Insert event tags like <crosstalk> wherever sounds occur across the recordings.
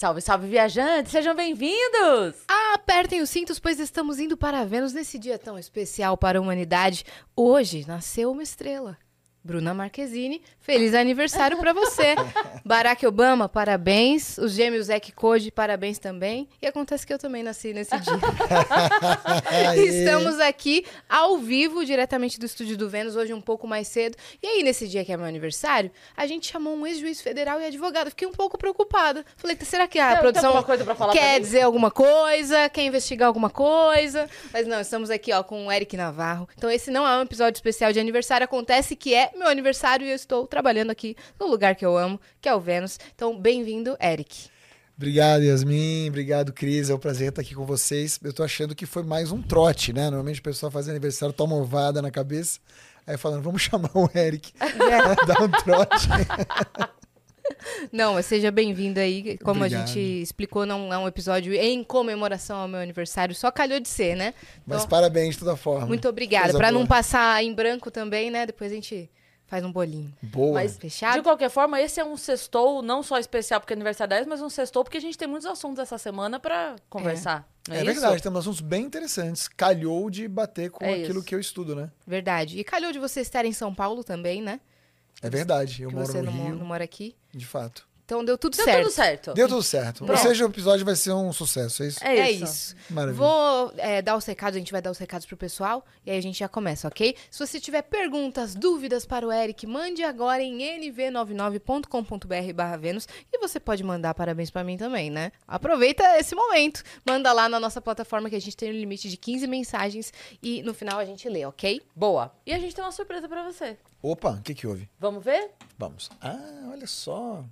Salve, salve, viajantes! Sejam bem-vindos! Apertem os cintos, pois estamos indo para Vênus nesse dia tão especial para a humanidade. Hoje nasceu uma estrela. Bruna Marquezine, feliz aniversário para você. <laughs> Barack Obama, parabéns. Os gêmeos Zeke Code, parabéns também. E acontece que eu também nasci nesse dia. <laughs> Estamos aqui ao vivo, diretamente do estúdio do Vênus, hoje um pouco mais cedo. E aí, nesse dia que é meu aniversário, a gente chamou um ex-juiz federal e advogado. Fiquei um pouco preocupada. Falei, será que a produção alguma coisa pra falar pra quer dizer alguma coisa? Quer investigar alguma coisa? Mas não, estamos aqui ó, com o Eric Navarro. Então, esse não é um episódio especial de aniversário. Acontece que é meu aniversário e eu estou trabalhando aqui no lugar que eu amo, que é o Vênus. Então, bem-vindo, Eric. Obrigado, Yasmin. Obrigado, Cris. É um prazer estar aqui com vocês. Eu tô achando que foi mais um trote, né? Normalmente o pessoal faz aniversário, toma ovada na cabeça. Aí falando, vamos <laughs> chamar o Eric. <laughs> Dá um trote. Não, mas seja bem-vindo aí. Como Obrigado. a gente explicou, não é um episódio em comemoração ao meu aniversário. Só calhou de ser, né? Mas Então, parabéns de toda forma. muito obrigada. Pra não passar em branco também, né? Depois a gente faz um bolinho. Boa. Mas, Fechado? de qualquer forma, esse é um sextou, não só especial porque é aniversário 10, mas um sextou porque a gente tem muitos assuntos essa semana pra conversar. Não É, é, verdade, temos assuntos bem interessantes. Calhou de bater com É aquilo isso. que eu estudo, né? Verdade. E calhou de você estar em São Paulo também, né? É verdade. Eu que moro você no não, Rio, não mora aqui. de fato. Então deu tudo Deu certo. tudo certo. Deu tudo certo. Ou Pronto. seja, o episódio vai ser um sucesso, é isso? É É isso. Maravilha. Vou é, dar os recados, a gente vai dar os recados pro pessoal e aí a gente já começa, ok? Se você tiver perguntas, dúvidas para o Eric, mande agora em nv99.com.br barra Vênus e você pode mandar parabéns pra mim também, né? Aproveita esse momento, manda lá na nossa plataforma que a gente tem um limite de 15 mensagens e no final a gente lê, ok? Boa. E a gente tem uma surpresa pra você. Opa, o que que houve? Vamos ver? Vamos. Ah, olha só.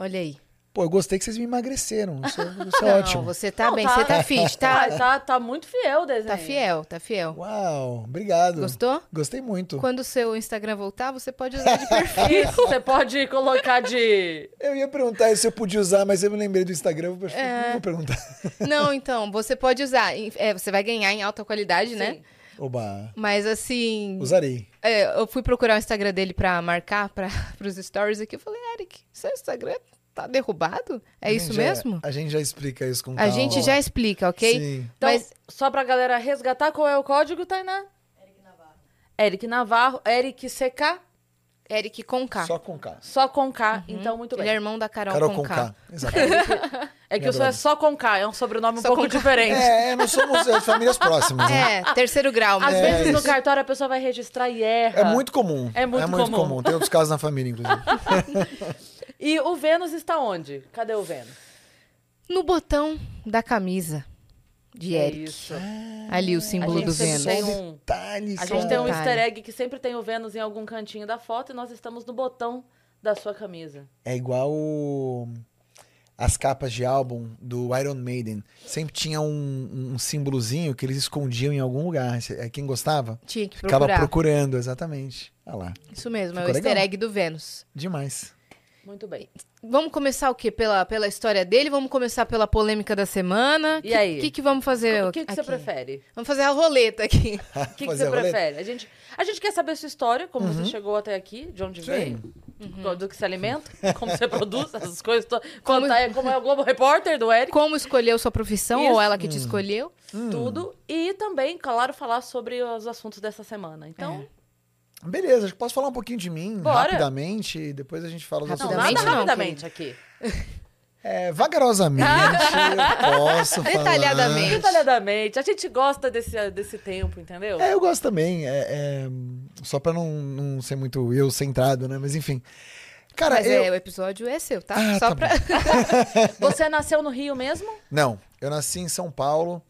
Olha aí. Pô, eu gostei que vocês me emagreceram. Isso, é- isso é Não, ótimo. você tá Não, bem, tá- você tá fit, Tá, tá? tá, muito fiel o desenho. Tá fiel, tá fiel. Uau, obrigado. Gostou? Gostei muito. Quando o seu Instagram voltar, você pode usar de perfil. <laughs> Isso, você pode colocar de... Eu ia perguntar se eu podia usar, mas eu me lembrei do Instagram, eu vou- É. não vou perguntar. Não, então, você pode usar. é, você vai ganhar em alta qualidade, né? Oba, Mas assim. usarei. é, eu fui procurar o Instagram dele pra marcar para <laughs> os stories aqui. Eu falei, Eric, seu Instagram tá derrubado? É A isso já- mesmo? a gente já explica isso com A calma. gente já explica, ok? Sim. Então, Mas só pra galera resgatar, qual é o código, Tainá? Eric Navarro. Eric Navarro, Eric CK, Eric com K. Só com K. só com K. Então, muito Ele bem. é irmão da Carol, Carol com com K. K. Exatamente. <laughs> É que o seu é só com K, é um sobrenome um Só pouco diferente. é, não somos é, famílias próximas, né? É, terceiro grau. Às mas- É, vezes no isso. cartório a pessoa vai registrar e erra. É muito comum. É muito comum. Tem outros casos na família, inclusive. <laughs> E o Vênus está onde? Cadê o Vênus? No botão da camisa de É Eric. isso. Ali o símbolo do Vênus. tem um- Detalhes. A gente tem um detalhe. easter egg que sempre tem o Vênus em algum cantinho da foto e nós estamos no botão da sua camisa. É igual o- as capas de álbum do Iron Maiden. Sempre tinha um, um símbolozinho que eles escondiam em algum lugar. É Quem gostava? Tinha que Ficava procurar. procurando, exatamente. Olha lá. Isso mesmo, é o Ficou easter legal. egg do Vênus. Demais. Muito bem. Vamos começar o quê? Pela, pela história dele? Vamos começar pela polêmica da semana? E que, aí? O que, que vamos fazer O que, que você aqui? prefere? Vamos fazer a roleta aqui. <laughs> O que, que você prefere? A gente, a gente quer saber a sua história, como você chegou até aqui, de onde Sim. veio, Uhum. do que se alimenta, <laughs> como você produz essas coisas. to- Contar como é o Globo Repórter do Eric, Como escolheu sua profissão, Isso. ou ela que te escolheu. tudo. E também, claro, falar sobre os assuntos dessa semana. Então, Beleza, acho que posso falar um pouquinho de mim Bora. rapidamente e depois a gente fala dos não, assuntos. Nada rapidamente aqui. <laughs> É, vagarosamente, eu <laughs> posso falar. Detalhadamente. Detalhadamente. A gente gosta desse, desse tempo, entendeu? É, eu gosto também. é, é, só pra não, não ser muito eu centrado, né? Mas enfim. Cara, Mas eu. é, o episódio é seu, tá? Ah, Só tá pra. <laughs> Você nasceu no Rio mesmo? Não, eu nasci em São Paulo,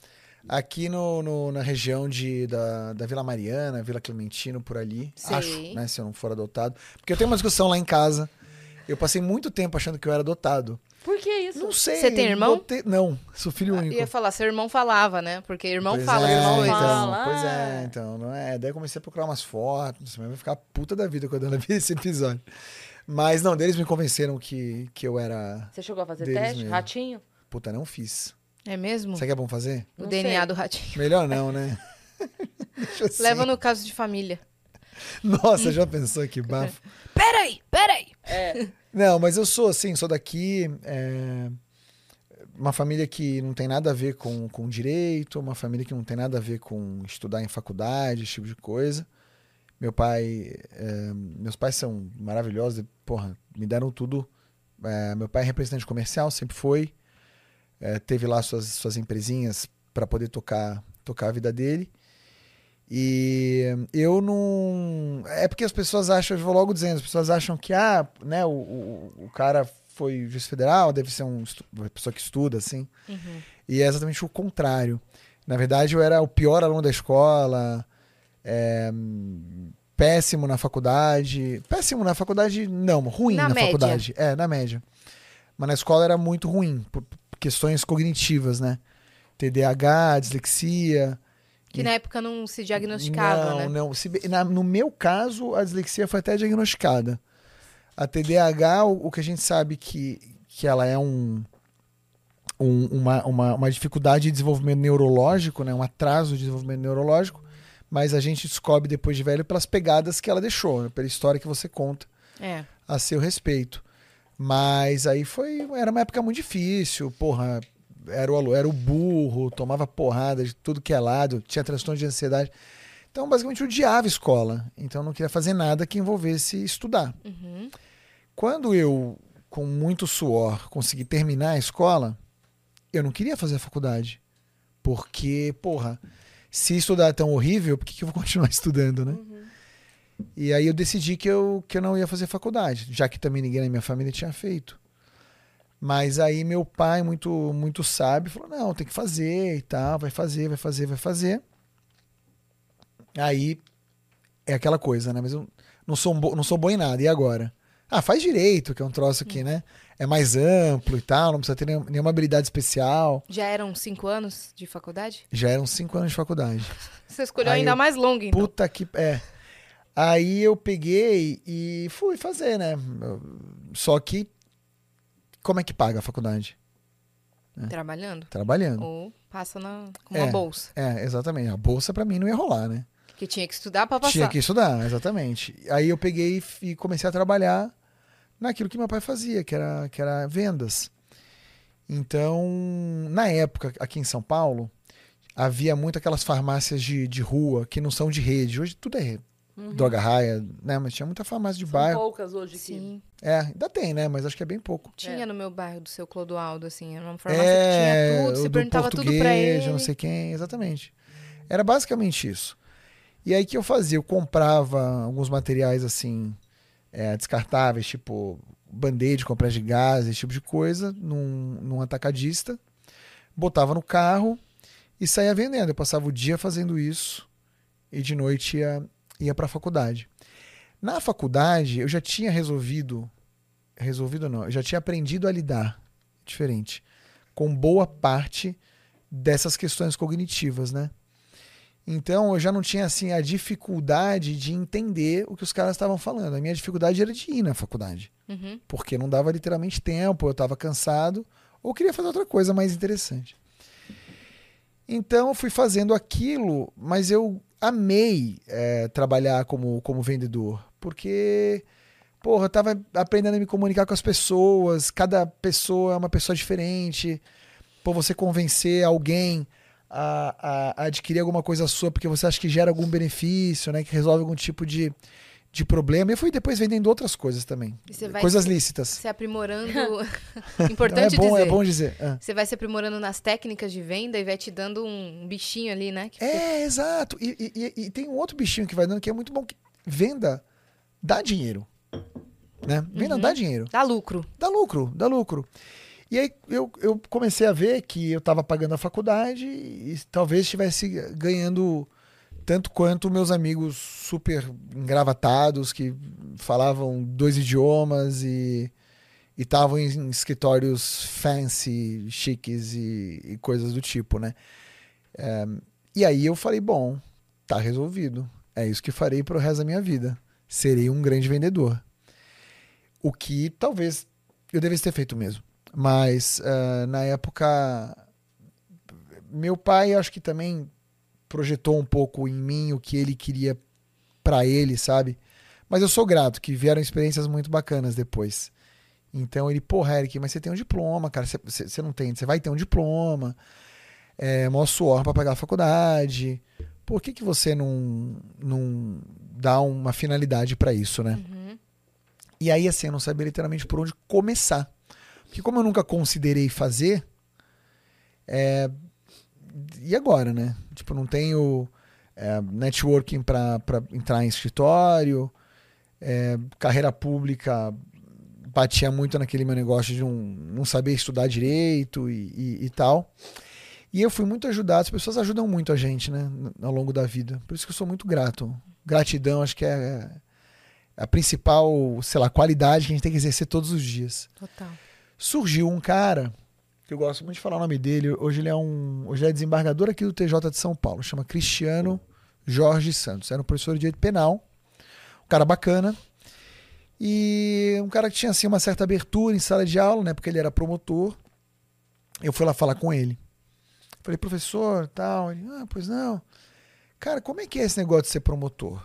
aqui no, no- na região de, da, da Vila Mariana, Vila Clementino, por ali. Sei. Acho, né? Se eu não for adotado. Porque eu tenho uma discussão lá em casa. Eu passei muito tempo achando que eu era adotado. Por que isso? Não sei. Você tem irmão? botei- Não, sou filho único. Ia falar, seu irmão falava, né? Porque irmão Pois fala é, coisas. Então, Fala. Pois é, então, não é. Daí eu comecei a procurar umas fotos, mas vai ficar puta da vida quando eu <laughs> vi esse episódio. Mas não, deles me convenceram que, que eu era. Você chegou a fazer teste? mesmo. Ratinho? Puta, não fiz. É mesmo? Será que é bom fazer? O Não DNA sei. do ratinho. Melhor não, né? <laughs> Deixa assim. Leva no caso de família. Nossa, <laughs> já pensou que bafo? Peraí, peraí. É. Não, mas eu sou assim, sou daqui. é, Uma família que não tem nada a ver com, com direito, uma família que não tem nada a ver com estudar em faculdade, esse tipo de coisa. Meu pai. é, Meus pais são maravilhosos, porra, me deram tudo. É, meu pai é representante comercial, sempre foi. É, teve lá suas, suas empresinhas para poder tocar, tocar a vida dele. E eu não. É porque as pessoas acham, eu vou logo dizendo, as pessoas acham que ah, né, o, o, o cara foi juiz federal, deve ser um, uma pessoa que estuda, assim. E é exatamente o contrário. Na verdade, eu era o pior aluno da escola, é, péssimo na faculdade. Péssimo na faculdade, não, ruim Na na, faculdade. É, na média. Mas na escola era muito ruim, por por questões cognitivas, né? TDAH, dislexia. Que na época não se diagnosticava, não, né? Não, Se na- no meu caso, a dislexia foi até diagnosticada. A TDAH, o, o que a gente sabe que, que ela é um, um- uma, uma, uma dificuldade de desenvolvimento neurológico, né? um atraso de desenvolvimento neurológico, mas a gente descobre depois de velho pelas pegadas que ela deixou, né? pela história que você conta É. a seu respeito. Mas aí foi. Era uma época muito difícil, porra. Era o, era o burro, tomava porrada de tudo que é lado, tinha transtorno de ansiedade. Então, basicamente, eu odiava a escola. Então, eu não queria fazer nada que envolvesse estudar. Uhum. Quando eu, com muito suor, consegui terminar a escola, eu não queria fazer a faculdade. Porque, porra, se estudar é tão horrível, por que, que eu vou <laughs> continuar estudando, né? E aí eu decidi que eu, que eu não ia fazer faculdade, já que também ninguém na minha família tinha feito. Mas aí meu pai, muito muito sábio, falou: não, tem que fazer e tal, vai fazer, vai fazer, vai fazer. Aí é aquela coisa, né? Mas eu não sou, um bo- não sou bom em nada, e agora? Ah, faz direito, que é um troço que, né? É mais amplo e tal, não precisa ter nenhum- nenhuma habilidade especial. Já eram cinco anos de faculdade? Já eram cinco anos de faculdade. <laughs> Você escolheu Aí ainda eu- mais longo, então. Puta que. É. Aí eu peguei e fui fazer, né? Só que. Como é que paga a faculdade? Trabalhando? Trabalhando. Ou passa na, com uma É. bolsa. É, exatamente. A bolsa pra mim não ia rolar, né? Que tinha que estudar pra passar. Tinha que estudar, exatamente. Aí eu peguei e e comecei a trabalhar naquilo que meu pai fazia, que era, que era vendas. Então, na época, aqui em São Paulo, havia muito aquelas farmácias de, de rua que não são de rede. Hoje tudo é droga raia, né? Mas tinha muita farmácia de São bairro. poucas hoje que... Sim. É, ainda tem, né? Mas acho que é bem pouco. Tinha É. no meu bairro do seu Clodoaldo, assim. Era uma farmácia é, que tinha tudo. do perguntava tudo pra português, ele. não sei quem, exatamente. Era basicamente isso. E aí que eu fazia? Eu comprava alguns materiais assim, é, descartáveis, tipo band-aid, compressa de gás, esse tipo de coisa, num, num atacadista, botava no carro e saía vendendo. Eu passava o dia fazendo isso e de noite ia, ia para a faculdade. Na faculdade, eu já tinha resolvido, resolvido não, eu já tinha aprendido a lidar, diferente, com boa parte dessas questões cognitivas, né? Então eu já não tinha assim a dificuldade de entender o que os caras estavam falando. A minha dificuldade era de ir na faculdade, Uhum. porque não dava literalmente tempo, eu estava cansado ou queria fazer outra coisa mais interessante. Então eu fui fazendo aquilo, mas eu amei é, trabalhar como, como vendedor, porque porra, eu tava aprendendo a me comunicar com as pessoas, cada pessoa é uma pessoa diferente. Pô, você convencer alguém a, a- a adquirir alguma coisa sua porque você acha que gera algum benefício, né? Que resolve algum tipo de, de problema. E eu fui depois vendendo outras coisas também. E Coisas se, lícitas. se aprimorando. <laughs> Então, é Importante bom, dizer. é bom dizer. Ah. Você vai se aprimorando nas técnicas de venda e vai te dando um bichinho ali, né? Que fica- É, exato. E, e- e- e tem um outro bichinho que vai dando que é muito bom. Que venda dá dinheiro. Né? Venda Uhum. dá dinheiro. Dá lucro. Dá lucro, dá lucro. E aí eu, eu comecei a ver que eu estava pagando a faculdade e talvez estivesse ganhando tanto quanto meus amigos super engravatados que falavam dois idiomas e estavam em escritórios fancy, chiques e, e coisas do tipo, né? É, e aí eu falei, bom, tá resolvido. É isso que farei pro resto da minha vida. Serei um grande vendedor. O que talvez eu devesse ter feito mesmo. Mas ah, na época, meu pai acho que também projetou um pouco em mim o que ele queria pra ele, sabe? Mas eu sou grato, que vieram experiências muito bacanas depois. Então ele, porra, Eric, mas você tem um diploma, cara. Você, você, você não tem, você vai ter um diploma. É maior suor pra pagar a faculdade. Por que, que você não, não dá uma finalidade pra isso, né? Uhum. E aí, assim, eu não sabia literalmente por onde começar. Porque como eu nunca considerei fazer, é, e agora, né? Tipo, não tenho é, networking para entrar em escritório, é, carreira pública batia muito naquele meu negócio de um, não saber estudar direito e, e, e tal. E eu fui muito ajudado, as pessoas ajudam muito a gente, né, ao longo da vida. Por isso que eu sou muito grato. Gratidão, acho que é, é a principal, sei lá, qualidade que a gente tem que exercer todos os dias Total. surgiu um cara que eu gosto muito de falar o nome dele. Hoje ele é um, hoje é desembargador aqui do TJ de São Paulo, chama Cristiano Jorge Santos. Era um professor de direito penal, um cara bacana. E um cara que tinha assim uma certa abertura em sala de aula, né, porque ele era promotor. Eu fui lá falar com ele. Falei, professor, tal, ele, ah, pois não. Cara, como é que é esse negócio de ser promotor?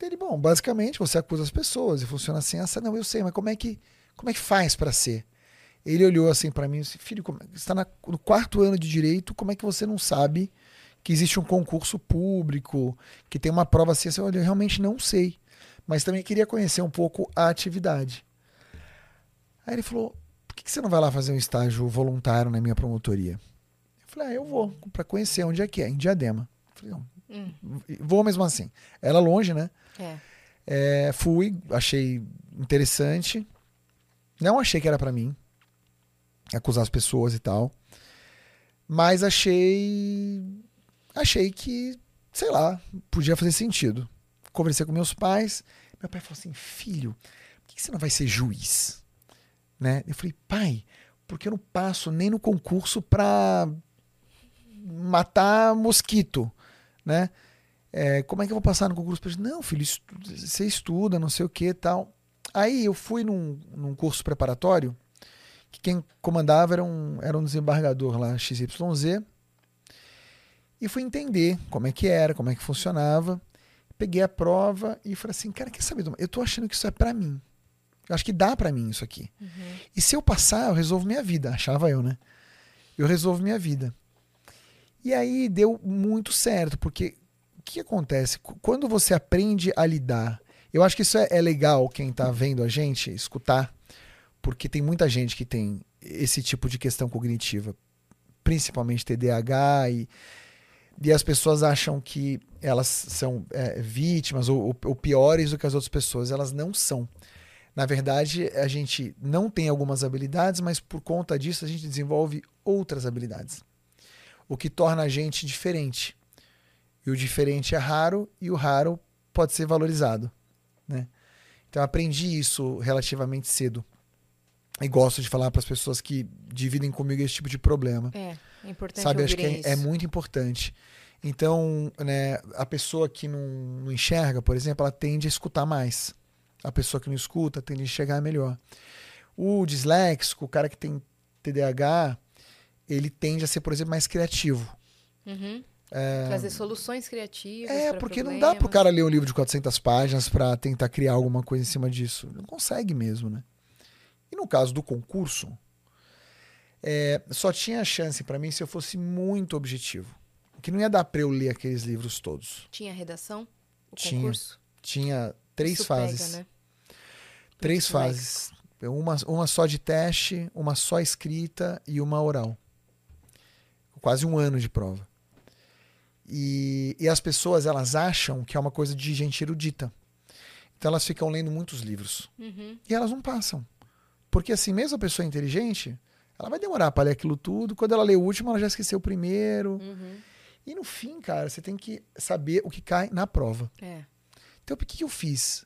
Ele, bom, basicamente você acusa as pessoas e funciona assim, essa não, eu sei, mas como é que como é que faz para ser? Ele olhou assim para mim e disse: Filho, como- você está no quarto ano de direito, como é que você não sabe que existe um concurso público, que tem uma prova assim? Eu, eu realmente não sei, mas também queria conhecer um pouco a atividade. Aí ele falou: Por que que você não vai lá fazer um estágio voluntário na minha promotoria? Eu falei: Ah, eu vou, para conhecer onde é que é, em Diadema. Eu falei: não, Hum. Vou mesmo assim. Era longe, né? É. É, fui, achei interessante. Não achei que era pra mim acusar as pessoas e tal. Mas achei achei que, sei lá, podia fazer sentido. Conversei com meus pais. Meu pai falou assim: "Filho, por que você não vai ser juiz?" Né? Eu falei: "Pai, porque eu não passo nem no concurso pra matar mosquito, né? É, como é que eu vou passar no concurso? Não, filho, você estuda, não sei o que tal. Aí eu fui num, num curso preparatório que quem comandava era um, era um desembargador lá, XYZ. E fui entender como é que era, como é que funcionava. Peguei a prova e falei assim, cara, quer saber? Eu tô achando que isso é pra mim. Eu acho que dá pra mim isso aqui. E se eu passar, eu resolvo minha vida. Achava eu, né? Eu resolvo minha vida. E aí deu muito certo, porque o que acontece? Qu- Quando você aprende a lidar, eu acho que isso é, é legal quem tá vendo a gente escutar, porque tem muita gente que tem esse tipo de questão cognitiva, principalmente TDAH, e, e as pessoas acham que elas são é, vítimas ou, ou- piores do que as outras pessoas. Elas não são. Na verdade, a gente não tem algumas habilidades, mas por conta disso a gente desenvolve outras habilidades o que torna a gente diferente. E o diferente é raro e o raro pode ser valorizado, né? Então aprendi isso relativamente cedo. E gosto de falar para as pessoas que dividem comigo esse tipo de problema. É, é importante Sabe, acho que é, é muito importante. Então, né, a pessoa que não, não enxerga, por exemplo, ela tende a escutar mais. A pessoa que não escuta tende a enxergar melhor. O disléxico, o cara que tem TDAH, ele tende a ser, por exemplo, mais criativo. Uhum. Trazer soluções criativas. É, porque não problemas. dá pro cara ler um livro de 400 páginas pra tentar criar alguma coisa em cima disso. Não consegue mesmo, né? E no caso do concurso, é, só tinha chance pra mim se eu fosse muito objetivo. Que não ia dar pra eu ler aqueles livros todos. Tinha redação? O Tinha. concurso? Tinha três Isso fases. Pega, né? Três Muito fases. Uma, uma só de teste, uma só escrita e uma oral. Quase um ano de prova. E, e as pessoas, elas acham que é uma coisa de gente erudita. Então elas ficam lendo muitos livros. Uhum. E elas não passam. Porque assim, mesmo a pessoa inteligente, ela vai demorar para ler aquilo tudo. Quando ela lê o último, ela já esqueceu o primeiro. Uhum. E no fim, cara, você tem que saber o que cai na prova. É. Então, o que, que eu fiz?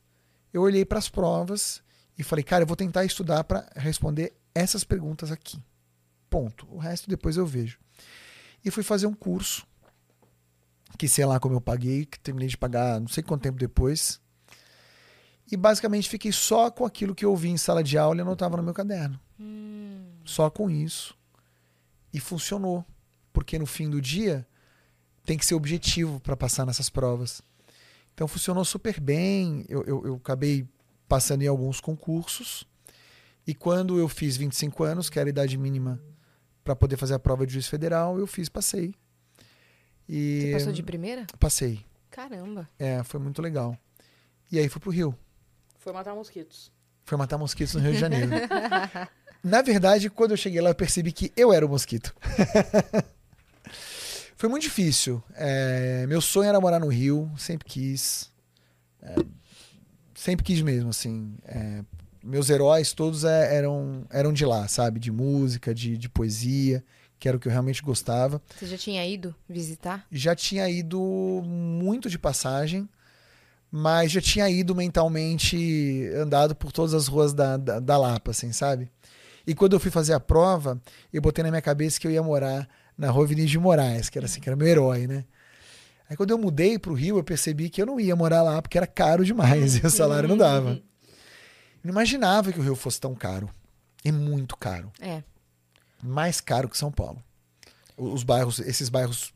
Eu olhei para as provas e falei, cara, eu vou tentar estudar para responder essas perguntas aqui. Ponto. O resto depois eu vejo. E fui fazer um curso, que sei lá como eu paguei, que terminei de pagar não sei quanto tempo depois. E basicamente fiquei só com aquilo que eu ouvi em sala de aula e anotava no meu caderno. Hum. Só com isso. E funcionou. Porque no fim do dia tem que ser objetivo para passar nessas provas. Então funcionou super bem. Eu, eu, eu acabei passando em alguns concursos. E quando eu fiz 25 anos, que era a idade mínima para poder fazer a prova de juiz federal, eu fiz, passei. E Você passou de primeira? passei. Caramba. É, foi muito legal. E aí fui pro Rio. Foi matar mosquitos. Foi matar mosquitos no Rio de Janeiro. <laughs> Na verdade, quando eu cheguei lá, eu percebi que eu era o mosquito. <laughs> Foi muito difícil. É, meu sonho era morar no Rio, sempre quis. É, sempre quis mesmo, assim. É, meus heróis todos é, eram, eram de lá, sabe? De música, de, de poesia, que era o que eu realmente gostava. Você já tinha ido visitar? Já tinha ido muito de passagem, mas já tinha ido mentalmente, andado por todas as ruas da, da, da Lapa, assim, sabe? E quando eu fui fazer a prova, eu botei na minha cabeça que eu ia morar na rua Vinícius de Moraes, que era assim, que era meu herói, né? Aí quando eu mudei pro Rio, eu percebi que eu não ia morar lá porque era caro demais e o salário não dava. Eu não imaginava que o Rio fosse tão caro. É muito caro. É. Mais caro que São Paulo. Os bairros, esses bairros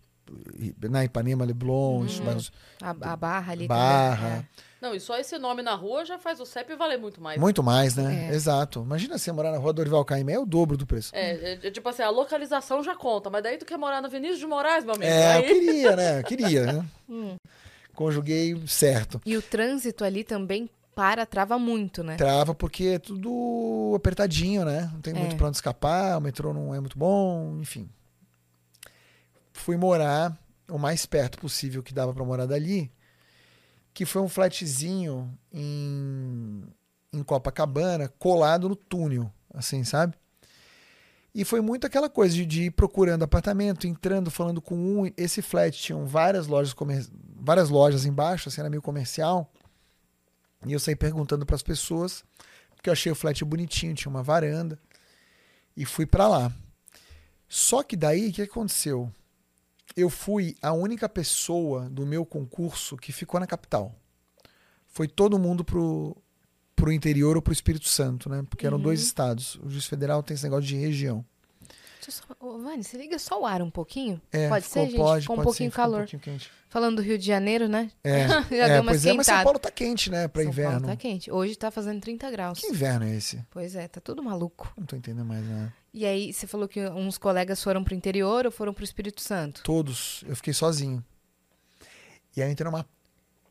na Ipanema, Leblon, esses bairros A, a barra ali. Barra. também, Não, e só esse nome na rua já faz o CEP valer muito mais. Muito mais, né? É. Exato. Imagina você morar na rua Dorival Caymmi, é o dobro do preço. É, é, é tipo assim, a localização já conta, mas daí tu quer morar no Vinícius de Moraes, meu amigo. É, eu aí... queria, né? Eu <laughs> queria, né? Conjuguei certo. é. E o trânsito ali também para, trava muito, né? Trava porque é tudo apertadinho, né? Não tem muito É. pra onde escapar, o metrô não é muito bom, enfim. Fui morar o mais perto possível que dava pra morar dali, que foi um flatzinho em, em Copacabana, colado no túnel, assim, sabe? E foi muito aquela coisa de, de ir procurando apartamento, entrando, falando com um. Esse flat tinham várias lojas, comer... várias lojas embaixo, assim, era meio comercial. E eu saí perguntando para as pessoas, porque eu achei o flat bonitinho, tinha uma varanda. E fui para lá. Só que daí, o que aconteceu? Eu fui a única pessoa do meu concurso que ficou na capital. Foi todo mundo pro, pro interior ou pro Espírito Santo, né? Porque eram dois estados. O juiz federal tem esse negócio de região. Só... Vani, você liga só o ar um pouquinho? É, pode ficou- ser, gente? Pode, ficou um pode pouquinho ficou calor. Um pouquinho quente. Falando do Rio de Janeiro, né? É, <laughs> Já é, deu uma pois é, mas São. Paulo tá quente, né? Pra São inverno. Paulo tá quente. Hoje tá fazendo 30 graus. Que inverno é esse? Pois é, tá tudo maluco. Não tô entendendo mais, né? E aí, você falou que uns colegas foram pro interior ou foram pro Espírito Santo? Todos. Eu fiquei sozinho. E aí eu entrei numa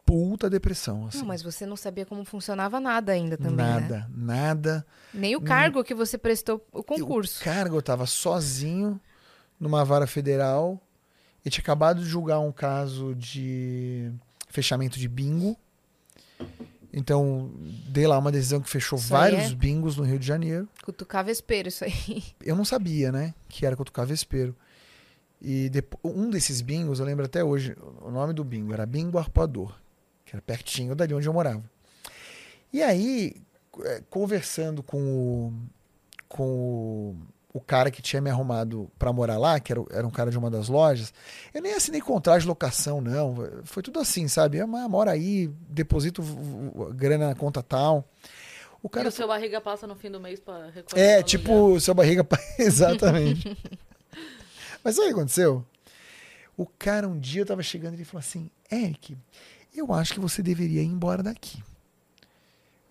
puta depressão, assim. Não, mas você não sabia como funcionava nada ainda também, né? nada, nada. Nem o cargo que você prestou o concurso. O cargo eu tava sozinho numa vara federal e tinha acabado de julgar um caso de fechamento de bingo. Então, dei lá uma decisão que fechou Isso vários é- bingos no Rio de Janeiro. Cutucar vespeiro, isso aí. <laughs> Eu não sabia, né, que era Cutucar Vespeiro. E depo- um desses bingos, eu lembro até hoje, o nome do bingo era Bingo Arpoador, que era pertinho dali onde eu morava. E aí, eh, conversando com o, com o, o cara que tinha me arrumado pra morar lá, que era, o- era um cara de uma das lojas, eu nem assinei contrato de locação, não. Foi tudo assim, sabe? Ah, mas mora aí, deposito grana na conta tal. O E cara o seu barriga passa no fim do mês pra recolher é, o tipo, aluguel. seu barriga. <laughs> Exatamente. <laughs> Mas sabe o que aconteceu? O cara, um dia eu tava chegando e ele falou assim: Eric, eu acho que você deveria ir embora daqui.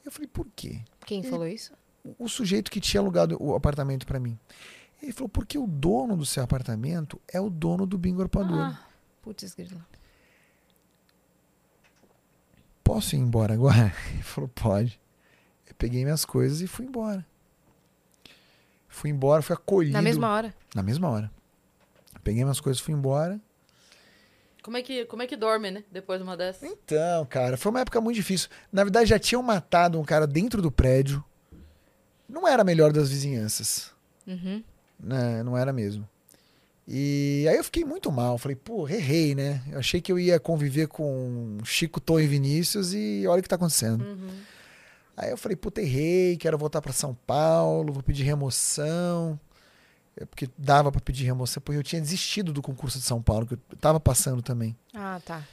Eu falei: por quê? Quem falou isso? O, sujeito que tinha alugado o apartamento pra mim. Ele falou: porque o dono do seu apartamento é o dono do Bingo Arpoador. Ah, Putz, grilo. Posso ir embora agora? <laughs> Ele falou: pode. Eu peguei minhas coisas e fui embora. Fui embora, fui acolhido. Na mesma hora. Na mesma hora. Peguei minhas coisas, fui embora. como, é que, como é que dorme, né? Depois de uma dessas. Então, cara, foi uma época muito difícil. Na verdade, já tinham matado um cara dentro do prédio. Não era a melhor das vizinhanças. Uhum. Né? Não era mesmo. E aí eu fiquei muito mal. Falei, pô, errei, né? Eu achei que eu ia conviver com Chico, Tom e Vinícius e olha o que tá acontecendo. Uhum. Aí eu falei, puta, errei, quero voltar pra São Paulo, vou pedir remoção. É porque dava pra pedir remoção, porque eu tinha desistido do concurso de São Paulo, que eu tava passando também. Ah, tá.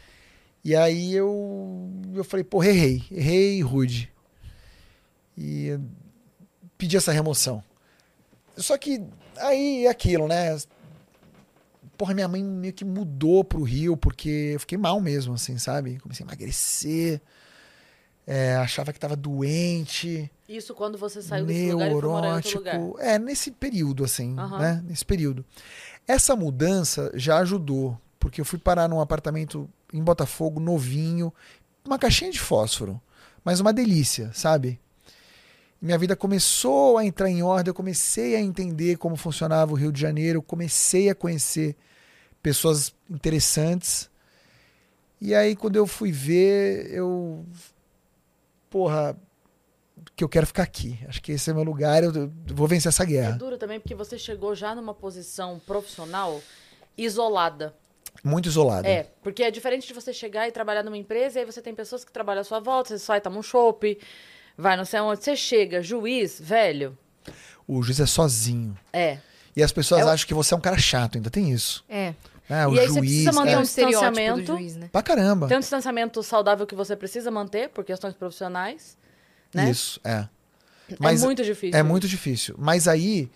E aí eu, eu falei, pô, errei, errei rude. E pedi essa remoção. Só que aí é aquilo, né? porra, minha mãe meio que mudou pro Rio, porque eu fiquei mal mesmo, assim, sabe? Comecei a emagrecer, é, achava que tava doente, Isso quando você saiu desse lugar e foi morar em outro lugar. É, nesse período, assim, Aham. né? Nesse período. Essa mudança já ajudou, porque eu fui parar num apartamento em Botafogo, novinho, uma caixinha de fósforo, mas uma delícia, sabe? Minha vida começou a entrar em ordem, eu comecei a entender como funcionava o Rio de Janeiro, comecei a conhecer pessoas interessantes. E aí, quando eu fui ver, eu. Porra, que eu quero ficar aqui. Acho que esse é meu lugar, eu, vou vencer essa É guerra. duro também porque você chegou já numa posição profissional isolada. Muito isolado. É, porque é diferente de você chegar e trabalhar numa empresa e aí você tem pessoas que trabalham à sua volta, você sai, toma um chopp, vai não sei onde. Você chega, juiz, velho. O juiz é sozinho. É. E as pessoas É o- acham que você é um cara chato, ainda tem isso. É. né? o E aí você juiz. precisa manter É é, um um do distanciamento. juiz, né? Pra caramba. Tem um distanciamento saudável que você precisa manter por questões profissionais, né? Isso, é. Mas é muito difícil. É muito difícil. Mas aí,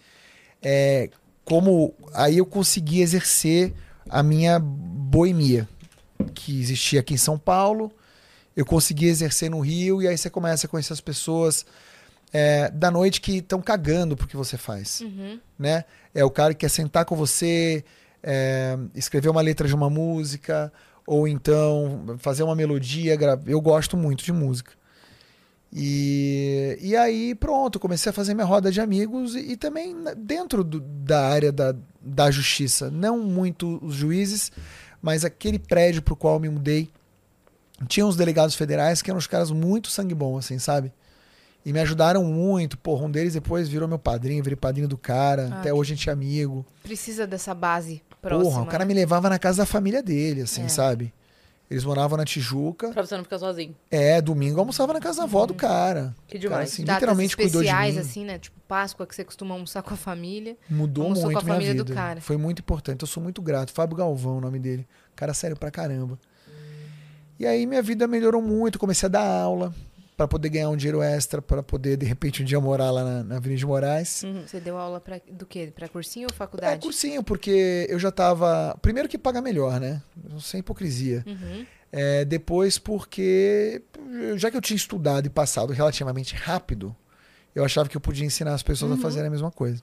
é, como aí eu consegui exercer a minha boemia, que existia aqui em São Paulo, eu consegui exercer no Rio, e aí você começa a conhecer as pessoas é, da noite que estão cagando pro que você faz. Uhum. né? É o cara que quer sentar com você, é, escrever uma letra de uma música, ou então fazer uma melodia. Eu gosto muito de música. E, e aí, pronto, comecei a fazer minha roda de amigos e, e também dentro do- da área da, da justiça. Não muito os juízes, mas aquele prédio pro qual eu me mudei. Tinha uns delegados federais que eram uns caras muito sangue bom, assim, sabe? E me ajudaram muito. Porra, um deles depois virou meu padrinho, virei padrinho do cara. Ah, Até hoje a gente é amigo. Precisa dessa base próxima. Porra, o cara né? me levava na casa da família dele, assim, É. sabe? Eles moravam na Tijuca. Pra você não ficar sozinho. É, domingo eu almoçava na casa da avó do cara. Que O cara, demais. assim, Datas literalmente cuidou de especiais, mim. assim, né? Tipo Páscoa, que você costuma almoçar com a família. Mudou Almoçou muito com a minha família do vida. cara. Foi muito importante. Eu sou muito grato. Fábio Galvão, o nome dele. Cara sério pra caramba. E aí minha vida melhorou muito. Comecei a dar aula pra poder ganhar um dinheiro extra, pra poder de repente um dia morar lá na, na Avenida de Moraes. Uhum. Você deu aula pra, do quê? Pra cursinho ou É faculdade? cursinho, porque eu já tava. Primeiro que paga melhor, né? Sem hipocrisia. Uhum. É, depois porque, já que eu tinha estudado e passado relativamente rápido, eu achava que eu podia ensinar as pessoas a fazerem a mesma coisa.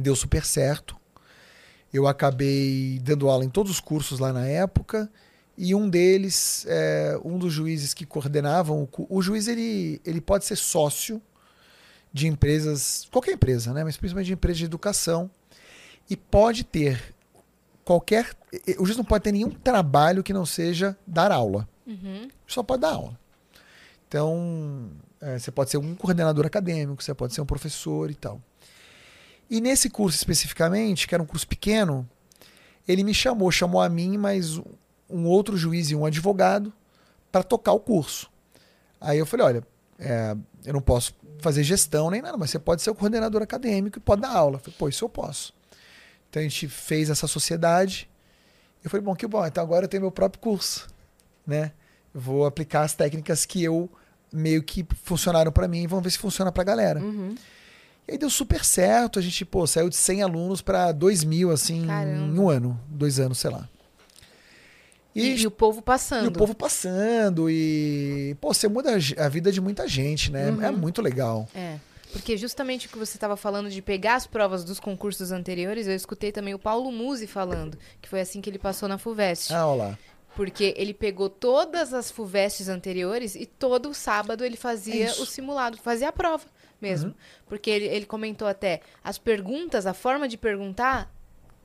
Deu super certo. Eu acabei dando aula em todos os cursos lá na época. E um deles, é, um dos juízes que coordenavam o, o juiz, ele, ele pode ser sócio de empresas, qualquer empresa, né? Mas principalmente de empresas de educação. E pode ter qualquer. O juiz não pode ter nenhum trabalho que não seja dar aula. Uhum. Só pode dar aula. Então, é, você pode ser um coordenador acadêmico, você pode ser um professor e tal. E nesse curso especificamente, que era um curso pequeno, ele me chamou, chamou a mim, mais um- outro juiz e um advogado para tocar o curso. Aí eu falei, olha, é, eu não posso fazer gestão nem nada, mas você pode ser o coordenador acadêmico e pode dar aula. Eu falei, pô, isso eu posso. Então a gente fez essa sociedade. Eu falei, bom, que bom, então agora eu tenho meu próprio curso, né? Eu vou aplicar as técnicas que eu meio que funcionaram para mim e vamos ver se funciona pra galera. Uhum. E aí deu super certo, a gente, pô, saiu de 100 alunos para 2 mil, assim, Caramba. em um ano, dois anos, sei lá. E, e o povo passando. e o povo passando e, pô, você muda a vida de muita gente, né? É Uhum. muito legal. É. Porque justamente o que você estava falando de pegar as provas dos concursos anteriores, eu escutei também o Paulo Musi falando, que foi assim que ele passou na FUVEST. Ah, olha lá. Porque ele pegou todas as FUVESTs anteriores e todo sábado ele É fazia isso. o simulado, fazia a prova mesmo. Uhum. Porque ele, ele comentou até, as perguntas, a forma de perguntar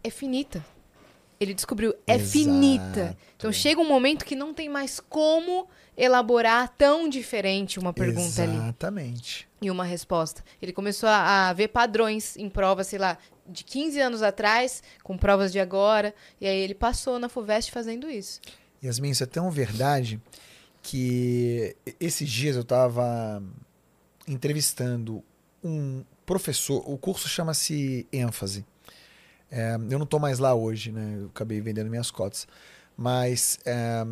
é finita. Ele descobriu, é Exato. finita. Então chega um momento que não tem mais como elaborar tão diferente uma pergunta ali Exatamente. e uma resposta. Ele começou a, a ver padrões em provas, sei lá, de 15 anos atrás, com provas de agora, e aí ele passou na FUVEST fazendo isso. Yasmin, isso é tão verdade que esses dias eu estava entrevistando um professor, o curso chama-se ênfase. É, eu não estou mais lá hoje, né? Eu acabei vendendo minhas cotas. Mas é,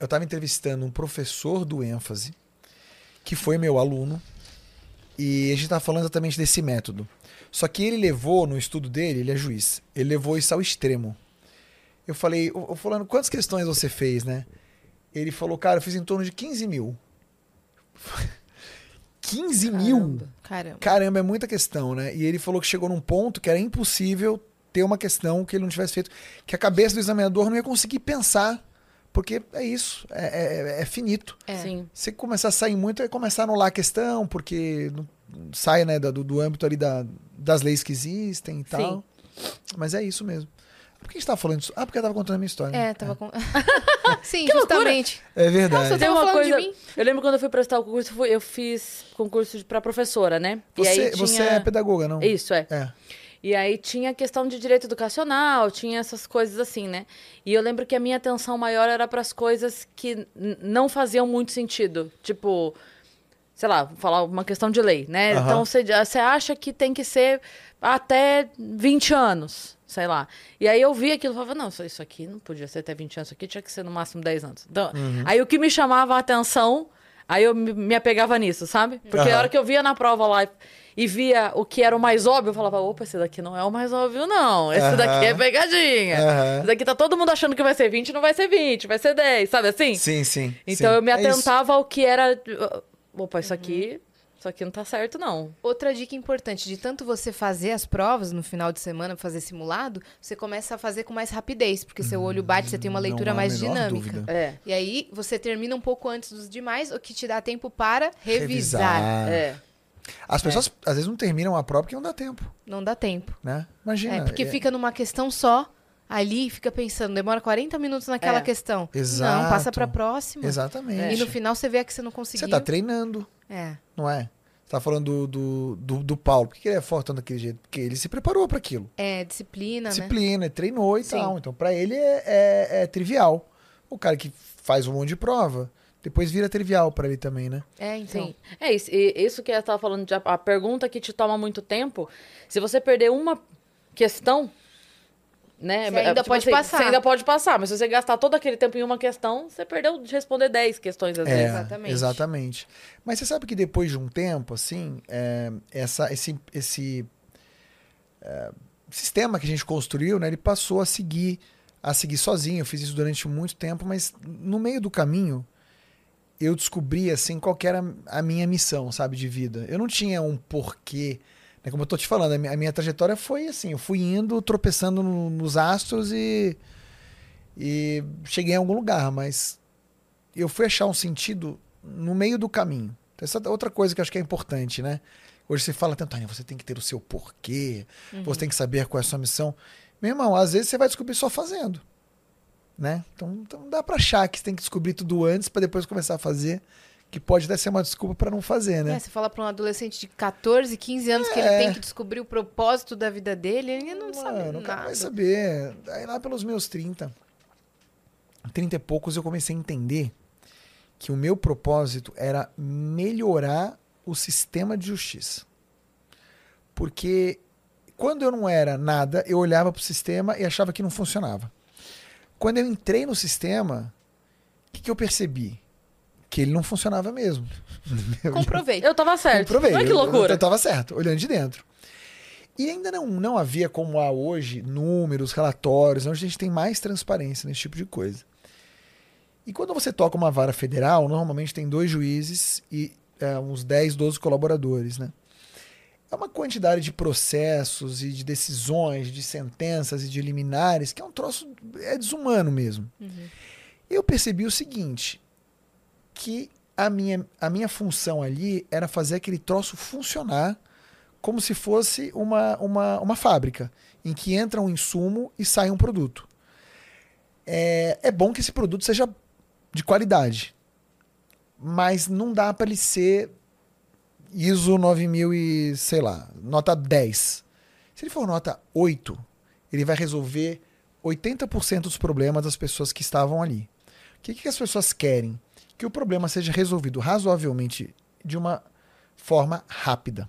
eu estava entrevistando um professor do ênfase, que foi meu aluno, e a gente estava falando exatamente desse método. Só que ele levou no estudo dele, ele é juiz, ele levou isso ao extremo. Eu falei, ô ô, fulano, quantas questões você fez, né? Ele falou, cara, eu fiz em torno de 15 mil. <laughs> 15 mil? Caramba. Caramba. Caramba, é muita questão, né? E ele falou que chegou num ponto que era impossível ter uma questão que ele não tivesse feito, que a cabeça do examinador não ia conseguir pensar, porque é isso, é, é- é finito. É. Sim. Se começar a sair muito, vai começar a anular a questão, porque não- sai né, do, do âmbito ali da- das leis que existem e tal. Mas é isso mesmo. Por que a gente tava falando isso? Ah, porque eu tava contando a minha história. né? É, tava com. <laughs> Sim, justamente. É verdade. Nossa, Tem tava uma coisa. mim? Eu lembro quando eu fui prestar o concurso, eu eu fiz concurso de- pra professora, né? e você, aí você tinha... é pedagoga, não? Isso, é. É. E aí tinha questão de direito educacional, tinha essas coisas assim, né? E eu lembro que a minha atenção maior era para as coisas que não faziam muito sentido. Tipo, sei lá, vou falar uma questão de lei, né? Aham. Então você acha que tem que ser até 20 anos, sei lá. E aí eu vi aquilo e falava, não, isso- aqui não podia ser até 20 anos, isso aqui tinha que ser no máximo 10 anos. Então, Uhum. Aí o que me chamava a atenção, aí eu me, apegava nisso, sabe? Porque Aham. a hora que eu via na prova lá e- via o que era o mais óbvio, eu falava, opa, esse daqui não é o mais óbvio, não. Esse daqui é pegadinha. Esse daqui tá todo mundo achando que vai ser 20, não vai ser 20, vai ser 10, sabe assim? Sim, sim. Então sim. eu me É atentava ao que era. Opa, isso aqui. Isso aqui não tá certo, não. Outra dica importante, de tanto você fazer as provas no final de semana, fazer simulado, você começa a fazer com mais rapidez, porque seu olho bate, você tem uma leitura mais dinâmica. É. E aí você termina um pouco antes dos demais, o que te dá tempo para revisar. É. As pessoas às vezes não terminam a prova porque não dá tempo, Não dá tempo. né? Imagina. É, porque é- fica numa questão só, ali e fica pensando, demora 40 minutos naquela É. questão. Exato. Não, passa pra próxima. Exatamente. E no final você vê que você não conseguiu. Você tá treinando, É. não é? Você tá falando do, do, do, do Paulo. Por que que ele é forte tanto daquele jeito? Porque ele se preparou para aquilo. É, disciplina, né? Disciplina, treinou e Sim. tal. Então, para ele é, é- é trivial. O cara que faz um monte de prova, depois vira trivial para ele também, né? É, então. Sim. É isso. E isso que eu tava falando, de a, pergunta que te toma muito tempo, se você perder uma questão, né? Você ainda pode passar. Você ainda pode passar, mas se você gastar todo aquele tempo em uma questão, você perdeu de responder 10 questões às É, vezes. Exatamente. Exatamente. Mas você sabe que depois de um tempo, assim, é, essa, esse, esse é, sistema que a gente construiu, né, ele passou a seguir, a seguir sozinho. Eu fiz isso durante muito tempo, mas no meio do caminho eu descobri assim qual era a minha missão, sabe, de vida. Eu não tinha um porquê. Né, como eu tô te falando, a minha, a minha trajetória foi assim, eu fui indo, tropeçando no- nos astros e, e cheguei em algum lugar, mas eu fui achar um sentido no meio do caminho. Essa é outra coisa que eu acho que é importante, né? Hoje você fala tanto, você tem que ter o seu porquê, você tem que saber qual é a sua missão. Meu irmão, às vezes você vai descobrir só fazendo. Né? Então, então não dá pra achar que você tem que descobrir tudo antes pra depois começar a fazer, que pode até ser uma desculpa pra não fazer, né? É, você fala pra um adolescente de 14, 15 anos que É. ele tem que descobrir o propósito da vida dele, ele não sabe Mano, o cara nada. vai saber. Aí lá pelos meus 30, 30 e poucos, eu comecei a entender que o meu propósito era melhorar o sistema de justiça. Porque quando eu não era nada, eu olhava pro sistema e achava que não funcionava. Quando eu entrei no sistema, o que, que eu percebi? Que ele não funcionava mesmo. <laughs> Comprovei. Eu tava certo. Comprovei. Olha que loucura. Eu, eu tava certo, olhando de dentro. E ainda não, não havia como há hoje números, relatórios, onde a gente tem mais transparência nesse tipo de coisa. E quando você toca uma vara federal, normalmente tem dois juízes e é, uns 10, 12 colaboradores, né? É uma quantidade de processos e de decisões, de sentenças e de liminares que é um troço é desumano mesmo. Eu percebi o seguinte, que a minha, a minha função ali era fazer aquele troço funcionar como se fosse uma, uma, uma fábrica, em que entra um insumo e sai um produto. É, é bom que esse produto seja de qualidade, mas não dá para ele ser ISO 9000 e, sei lá, nota 10. Se ele for nota 8, ele vai resolver 80% dos problemas das pessoas que estavam ali. O que, que as pessoas querem? Que o problema seja resolvido razoavelmente de uma forma rápida.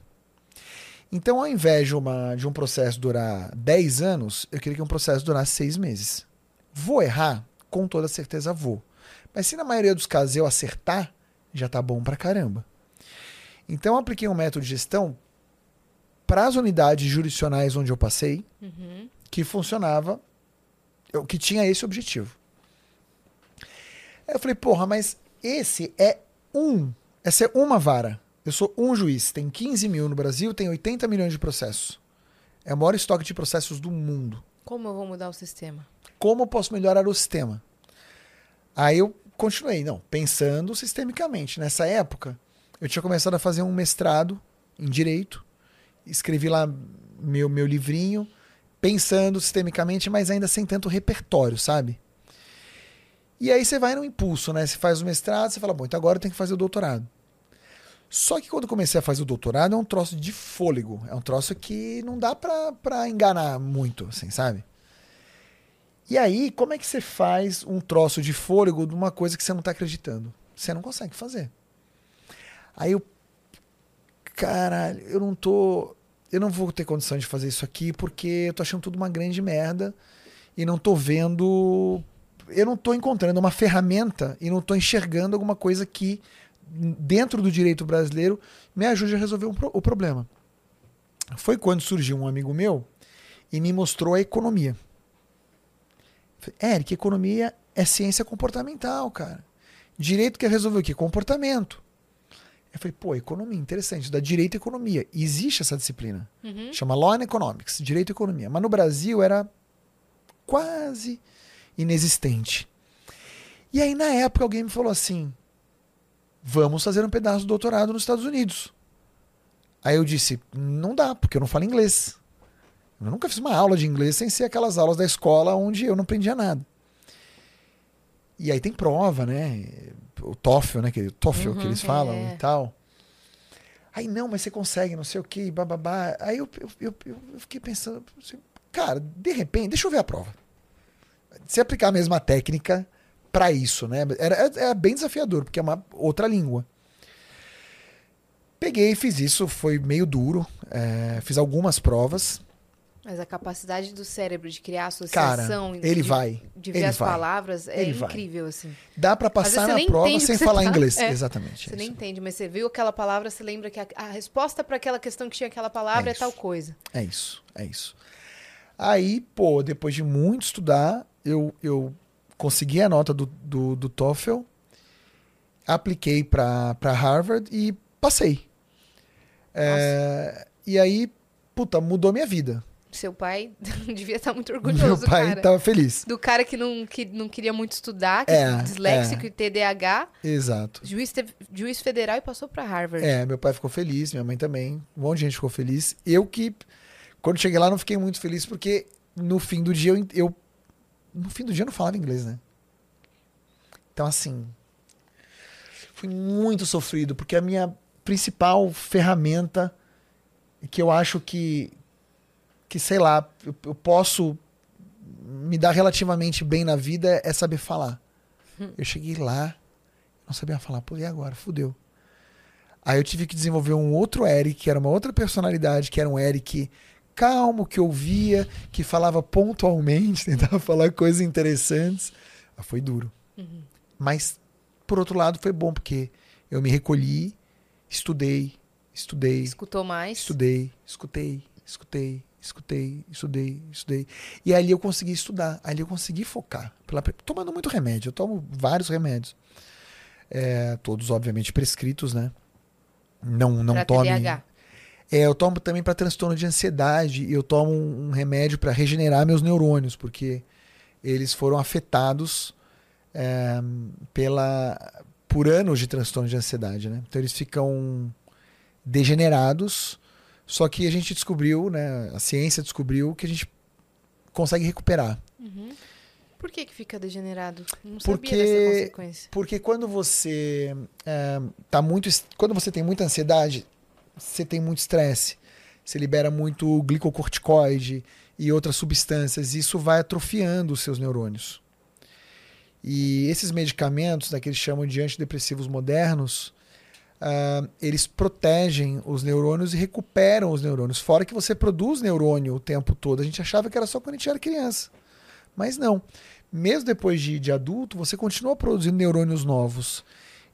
Então, ao invés de, uma, de um processo durar 10 anos, eu queria que um processo durasse 6 meses. Vou errar? Com toda certeza vou. Mas se na maioria dos casos eu acertar, já tá bom pra caramba. Então, eu apliquei um método de gestão para as unidades jurisdicionais onde eu passei, que funcionava, eu, que tinha esse objetivo. Aí eu falei, porra, mas esse é um, essa é uma vara. Eu sou um juiz, tem 15 mil no Brasil, tem 80 milhões de processos. É o maior estoque de processos do mundo. Como eu vou mudar o sistema? Como eu posso melhorar o sistema? Aí eu continuei, não, pensando sistemicamente. Nessa época, eu tinha começado a fazer um mestrado em direito, escrevi lá meu, meu livrinho, pensando sistemicamente, mas ainda sem tanto repertório, sabe? E aí você vai no impulso, né? Você faz o mestrado, você fala, bom, então agora eu tenho que fazer o doutorado. Só que quando eu comecei a fazer o doutorado, é um troço de fôlego. É um troço que não dá pra, pra enganar muito, assim, sabe? E aí, como é que você faz um troço de fôlego de uma coisa que você não tá acreditando? Você não consegue fazer. Aí eu. Caralho, eu não tô. Eu não vou ter condição de fazer isso aqui porque eu tô achando tudo uma grande merda e não tô vendo. Eu não tô encontrando uma ferramenta e não tô enxergando alguma coisa que, dentro do direito brasileiro, me ajude a resolver um o problema. Foi quando surgiu um amigo meu e me mostrou a economia. Falei, Eric, economia é ciência comportamental, cara. Direito quer resolver o quê? Comportamento. Eu falei, pô, economia, interessante. Da direito e economia. E existe essa disciplina. Chama Law and Economics, direito e economia. Mas no Brasil era quase inexistente. E aí, na época, alguém me falou assim: vamos fazer um pedaço do doutorado nos Estados Unidos. Aí eu disse: não dá, porque eu não falo inglês. Eu nunca fiz uma aula de inglês sem ser aquelas aulas da escola onde eu não aprendia nada. E aí tem prova, né? O TOEFL, né? Que, o TOEFL que eles falam é. e tal. Aí, não, mas você consegue, não sei o que, bababá. Aí eu, eu, eu, eu fiquei pensando, assim, cara, de repente, deixa eu ver a prova. Se aplicar a mesma técnica para isso, né? Era, era bem desafiador, porque é uma outra língua. Peguei, fiz isso, foi meio duro. é, fiz algumas provas. Mas a capacidade do cérebro de criar Cara, associação, ele de, vai. de ver ele as vai. palavras, é Ele vai. incrível, assim. Dá para passar na prova sem falar tá- inglês. é. Exatamente. Você é nem entende, mas você viu aquela palavra, você lembra que a, a resposta para aquela questão que tinha aquela palavra É é, tal coisa. É isso, é isso. Aí, pô, depois de muito estudar, eu, eu consegui a nota do, do, do TOEFL, apliquei para Harvard e passei. É, e aí, puta, mudou minha vida. Seu pai <laughs> devia estar muito orgulhoso, Meu pai cara. tava feliz. Do cara que não, que não queria muito estudar, que É, disléxico é. e TDAH, Exato. juiz, teve- juiz federal e passou para Harvard. É, meu pai ficou feliz, minha mãe também. Um monte de gente ficou feliz. Eu que, quando cheguei lá, não fiquei muito feliz, porque no fim do dia eu, eu- No fim do dia eu não falava inglês, né? Então, assim. Fui muito sofrido, porque a minha principal ferramenta que eu acho que. Que, sei lá, eu, eu posso me dar relativamente bem na vida é saber falar. Eu cheguei lá, não sabia falar. Pô, e agora? Fudeu. Aí eu tive que desenvolver um outro Eric, que era uma outra personalidade, que era um Eric calmo, que ouvia, que falava pontualmente, <laughs> tentava falar coisas interessantes. Foi duro. Mas, por outro lado, foi bom, porque eu me recolhi, estudei, estudei, Escutou mais. estudei, escutei, escutei, escutei, estudei, estudei. E ali eu consegui estudar, ali eu consegui focar. Pela- tomando muito remédio, eu tomo vários remédios. É, todos, obviamente, prescritos, né? Não, não pra tome. TDAH. É, eu tomo também para transtorno de ansiedade e eu tomo um, um remédio para regenerar meus neurônios, porque eles foram afetados é, pela por anos de transtorno de ansiedade, né? Então eles ficam degenerados, só que a gente descobriu, né? A ciência descobriu que a gente consegue recuperar. Por que que fica degenerado? Não Porque- sabia dessa consequência. Porque quando você é, tá muito, quando você tem muita ansiedade, você tem muito estresse, você libera muito glicocorticoide e outras substâncias, e isso vai atrofiando os seus neurônios. E esses medicamentos, né, que eles chamam de antidepressivos modernos, ah, eles protegem os neurônios e recuperam os neurônios. Fora que você produz neurônio o tempo todo. A gente achava que era só quando a gente era criança. Mas não. Mesmo depois de, de adulto, você continua produzindo neurônios novos.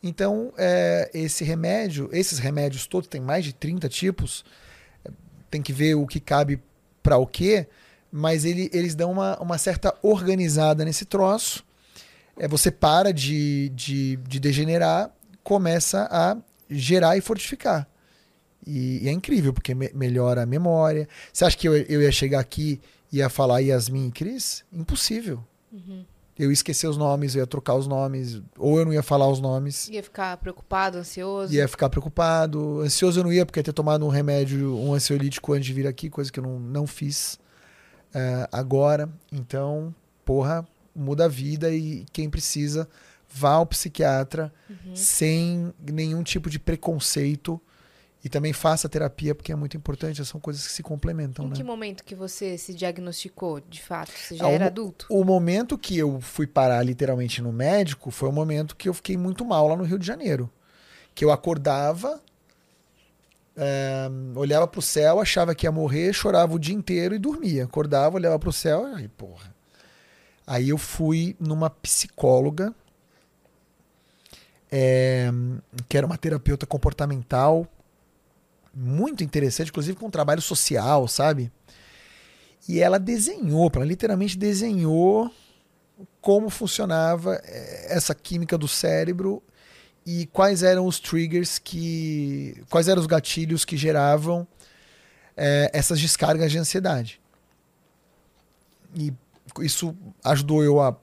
Então, é, esse remédio, esses remédios todos, tem mais de 30 tipos, tem que ver o que cabe para o quê, mas ele, eles dão uma, uma certa organizada nesse troço. É, você para de, de, de degenerar, começa a gerar e fortificar. E, e é incrível, porque me, melhora a memória. Você acha que eu, eu ia chegar aqui e ia falar Yasmin e Cris? Impossível. Uhum. Eu ia esquecer os nomes, eu ia trocar os nomes, ou eu não ia falar os nomes. Ia ficar preocupado, ansioso. Ia ficar preocupado. Ansioso eu não ia, porque ia ter tomado um remédio, um ansiolítico antes de vir aqui, coisa que eu não, não fiz uh, agora. Então, porra, muda a vida e quem precisa, vá ao psiquiatra Uhum. sem nenhum tipo de preconceito. E também faça terapia, porque é muito importante, são coisas que se complementam, Em né? que momento que você se diagnosticou, de fato? Você já Ah, o era mo- adulto? O momento que eu fui parar literalmente no médico foi o momento que eu fiquei muito mal lá no Rio de Janeiro. Que eu acordava, eh, olhava pro céu, achava que ia morrer, chorava o dia inteiro e dormia. Acordava, olhava pro céu, aí, porra. Aí eu fui numa psicóloga, eh, que era uma terapeuta comportamental, muito interessante, inclusive com um trabalho social, sabe? E ela desenhou, ela literalmente desenhou como funcionava eh, essa química do cérebro e quais eram os triggers que. quais eram os gatilhos que geravam eh, essas descargas de ansiedade. E isso ajudou eu a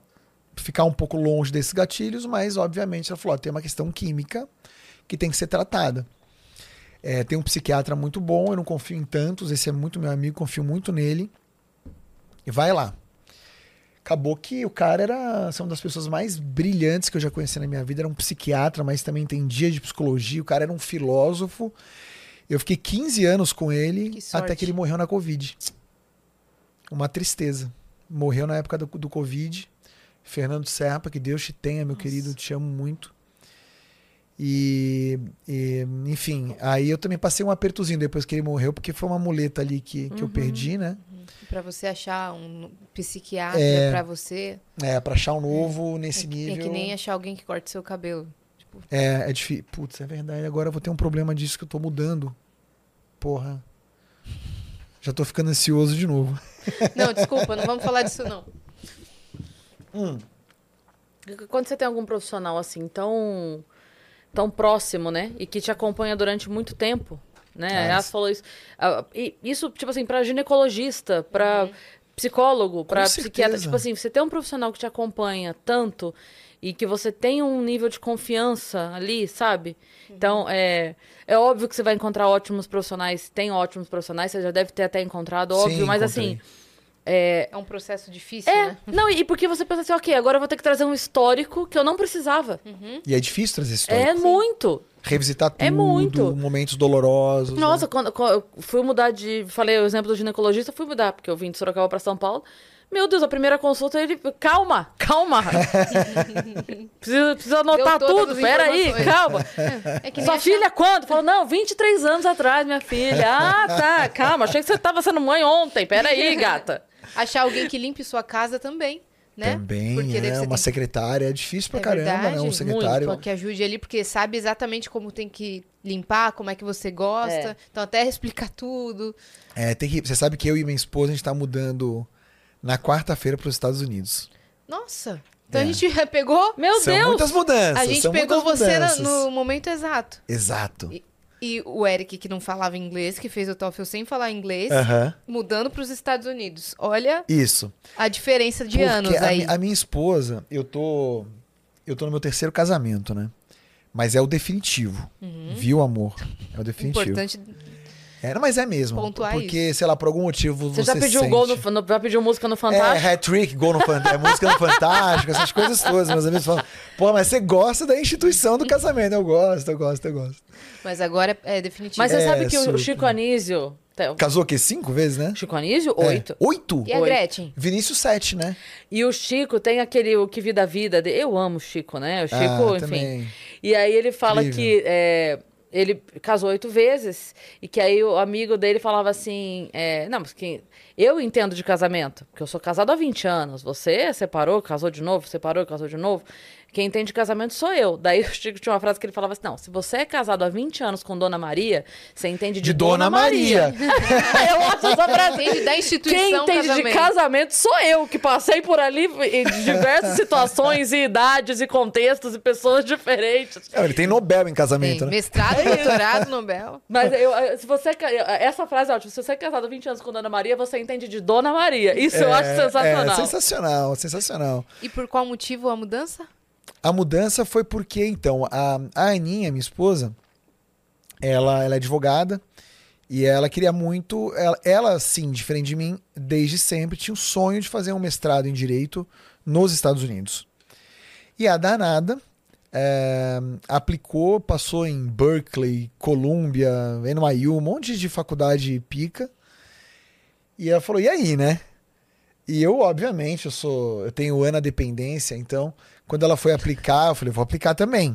ficar um pouco longe desses gatilhos, mas obviamente ela falou: ó, tem uma questão química que tem que ser tratada. É, tem um psiquiatra muito bom, eu não confio em tantos, esse é muito meu amigo, confio muito nele. E vai lá. Acabou que o cara era são uma das pessoas mais brilhantes que eu já conheci na minha vida. Era um psiquiatra, mas também entendia de psicologia. O cara era um filósofo. Eu fiquei 15 anos com ele Que até que ele morreu na Covid. Uma tristeza. Morreu na época do, do Covid. Fernando Serpa, que Deus te tenha, meu Nossa. querido, te amo muito. E, e, enfim, aí eu também passei um apertozinho depois que ele morreu, porque foi uma muleta ali que, que eu Uhum. perdi, né? Pra você achar um psiquiatra É. pra você. É, pra achar um novo nesse é, nível. é que nem achar alguém que corte seu cabelo. Tipo, É, é difícil. Putz, é verdade. Agora eu vou ter um problema disso que eu tô mudando. Porra. Já tô ficando ansioso de novo. Não, desculpa, não vamos falar disso não. Hum. Quando você tem algum profissional assim tão tão próximo, né, e que te acompanha durante muito tempo, né? A Yas isso. falou isso. Isso tipo assim para ginecologista, para psicólogo, para psiquiatra, tipo assim, você tem um profissional que te acompanha tanto e que você tem um nível de confiança ali, sabe? Então, é, é óbvio que você vai encontrar ótimos profissionais, tem ótimos profissionais, você já deve ter até encontrado, óbvio, Sim, mas encontrei. assim, é, É um processo difícil, é, né? não, e porque você pensa assim, ok, agora eu vou ter que trazer um histórico que eu não precisava. E é difícil trazer essa história. É muito. Revisitar tudo, É muito. momentos dolorosos. Nossa, né? quando, quando eu fui mudar de. Falei o exemplo do ginecologista, fui mudar, porque eu vim de Sorocaba pra São Paulo. Meu Deus, a primeira consulta ele. Calma, calma. <laughs> precisa, precisa anotar tudo, peraí, calma. É que nem Sua achar- filha quando? Falou, não, 23 anos atrás, minha filha. Ah, tá, calma, achei que você tava sendo mãe ontem, peraí, gata. Achar alguém que limpe sua casa também, né? Também, Porque é. Uma tem- secretária. É difícil pra É caramba, né? verdade, Um muito, secretário. Que ajude ali, porque sabe exatamente como tem que limpar, como é que você gosta. É. Então até <laughs> explicar tudo. É terrível. Você sabe que eu e minha esposa, a gente tá mudando na quarta-feira pros Estados Unidos. Nossa. Então É. a gente pegou. Meu são Deus! muitas mudanças. A gente são pegou você na- mudanças. no momento exato. Exato. E o Eric, que não falava inglês, que fez o TOEFL sem falar inglês, mudando para os Estados Unidos. Olha Isso. a diferença de Porque anos a, aí. a minha esposa, eu tô. Eu tô no meu terceiro casamento, né? Mas é o definitivo. Viu, amor? É o definitivo. Uhum. Importante. É, mas é mesmo. pontuar porque, sei lá, por algum motivo Você, você, já pediu sente... gol no, no- já pediu música no Fantástico? É, hat-trick, gol no Fantástico, é música no Fantástico, essas coisas todas. Meus amigos falam, pô, mas você gosta da instituição do casamento. Eu gosto, eu gosto, eu gosto. Mas agora é, é definitivo. Mas você É, sabe que o super. Chico Anísio. tá, Casou o quê? Cinco vezes, né? Chico Anísio, É. oito. Oito? E a. Gretchen? Vinícius, sete, né? E o Chico tem aquele o que vida a vida. de- Eu amo o Chico, né? O Chico, ah, enfim. também. E aí ele fala Incrível. que é, ele casou oito vezes e que aí o amigo dele falava assim, é, não, mas Eu entendo de casamento, porque eu sou casado há 20 anos. Você separou, casou de novo, separou, casou de novo. Quem entende de casamento sou eu. Daí o Chico tinha uma frase que ele falava assim: não, se você é casado há 20 anos com Dona Maria, você entende de, De Dona Maria. <laughs> eu acho essa frase. Entende da instituição Quem entende casamento. de casamento sou eu, que passei por ali em diversas situações e idades e contextos e pessoas diferentes. Não, ele tem Nobel em Tem casamento, né? mestrado, doutorado, Nobel. Mas eu, eu- se você. ca- Essa frase é ótima. Se você é casado há 20 anos com Dona Maria, você entende de Dona Maria. Isso eu acho sensacional. É, sensacional, sensacional. E por qual motivo a mudança? A mudança foi porque, então, a, a Aninha, minha esposa, ela, ela é advogada e ela queria muito. Ela, ela, sim, diferente de mim, desde sempre tinha o sonho de fazer um mestrado em direito nos Estados Unidos. E a danada é, aplicou, passou em Berkeley, Columbia, NYU, um monte de faculdade pica. E ela falou: e aí, né? E eu, obviamente, eu sou. Eu tenho ana dependência, então, quando ela foi aplicar, eu falei, vou aplicar também.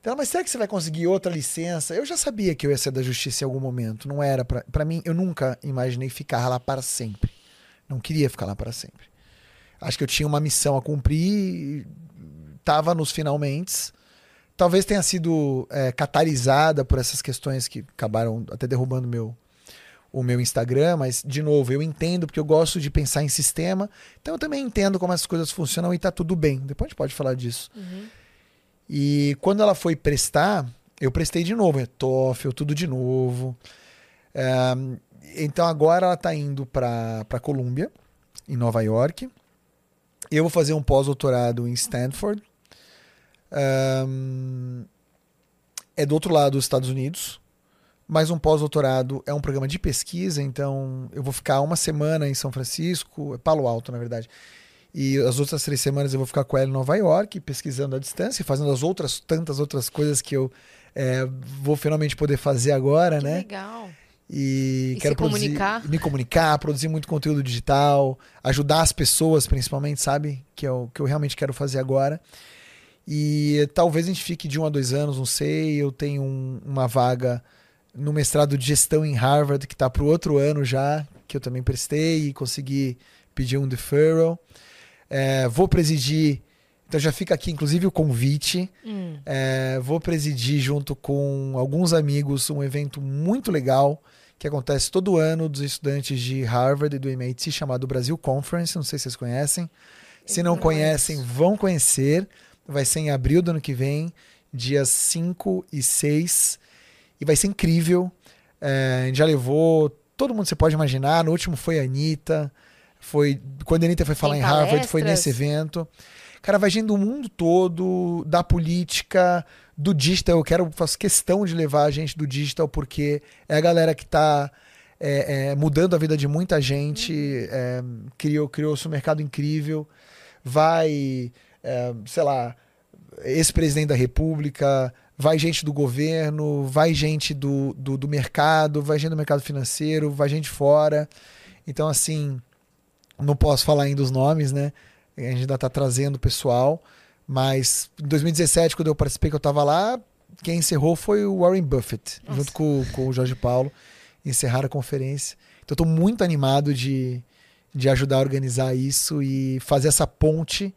Então, mas será que você vai conseguir outra licença? Eu já sabia que eu ia ser da justiça em algum momento. Não era. Pra mim, eu nunca imaginei ficar lá para sempre. Não queria ficar lá para sempre. Acho que eu tinha uma missão a cumprir, tava nos finalmente. Talvez tenha sido é, catalisada por essas questões que acabaram até derrubando meu, o meu Instagram, mas, de novo, eu entendo porque eu gosto de pensar em sistema, então eu também entendo como essas coisas funcionam e tá tudo bem. Depois a gente pode falar disso. E quando ela foi prestar, eu prestei de novo, é TOEFL, tudo de novo. É, então agora ela tá indo para para Colômbia, em Nova York. Eu vou fazer um pós-doutorado em Stanford. Ahn, é do outro lado dos Estados Unidos mas um pós-doutorado é um programa de pesquisa, então eu vou ficar uma semana em São Francisco, é Palo Alto, na verdade. E as outras três semanas eu vou ficar com ela em Nova York, pesquisando à distância, fazendo as outras tantas outras coisas que eu é, vou finalmente poder fazer agora, Que né? legal. E, E quero produzir- comunicar. me comunicar, produzir muito conteúdo digital, ajudar as pessoas, principalmente, sabe? Que é o que eu realmente quero fazer agora. E talvez a gente fique de um a dois anos, não sei. Eu tenho um- uma vaga no mestrado de gestão em Harvard, que está para o outro ano já, que eu também prestei e consegui pedir um deferral. É, vou presidir, então já fica aqui inclusive o convite. Hum. É, vou presidir junto com alguns amigos um evento muito legal que acontece todo ano dos estudantes de Harvard e do MIT chamado Brasil Conference. Não sei se vocês conhecem. Se não Não conhecem, vão conhecer. Vai ser em abril do ano que vem, dias 5 e 6. E vai ser incrível. É, a gente já levou todo mundo que você pode imaginar. No último foi a Anitta. Foi, quando a Anitta foi falar Tem em Harvard, foi nesse evento. Cara, vai gente do mundo todo, da política, do digital. Eu quero, faço questão de levar a gente do digital, porque é a galera que está mudando a vida de muita gente, é, criou, criou-se um mercado incrível. Vai, é, sei lá, ex-presidente da República, vai gente do governo, vai gente do, do, do mercado, vai gente do mercado financeiro, vai gente fora. Então, assim, não posso falar ainda os nomes, né? A gente ainda tá trazendo o pessoal. Mas em 2017, quando eu participei, que eu tava lá, quem encerrou foi o Warren Buffett, Nossa. junto com, com o Jorge Paulo. Encerraram a conferência. Então, tô muito animado de, de ajudar a organizar isso e fazer essa ponte.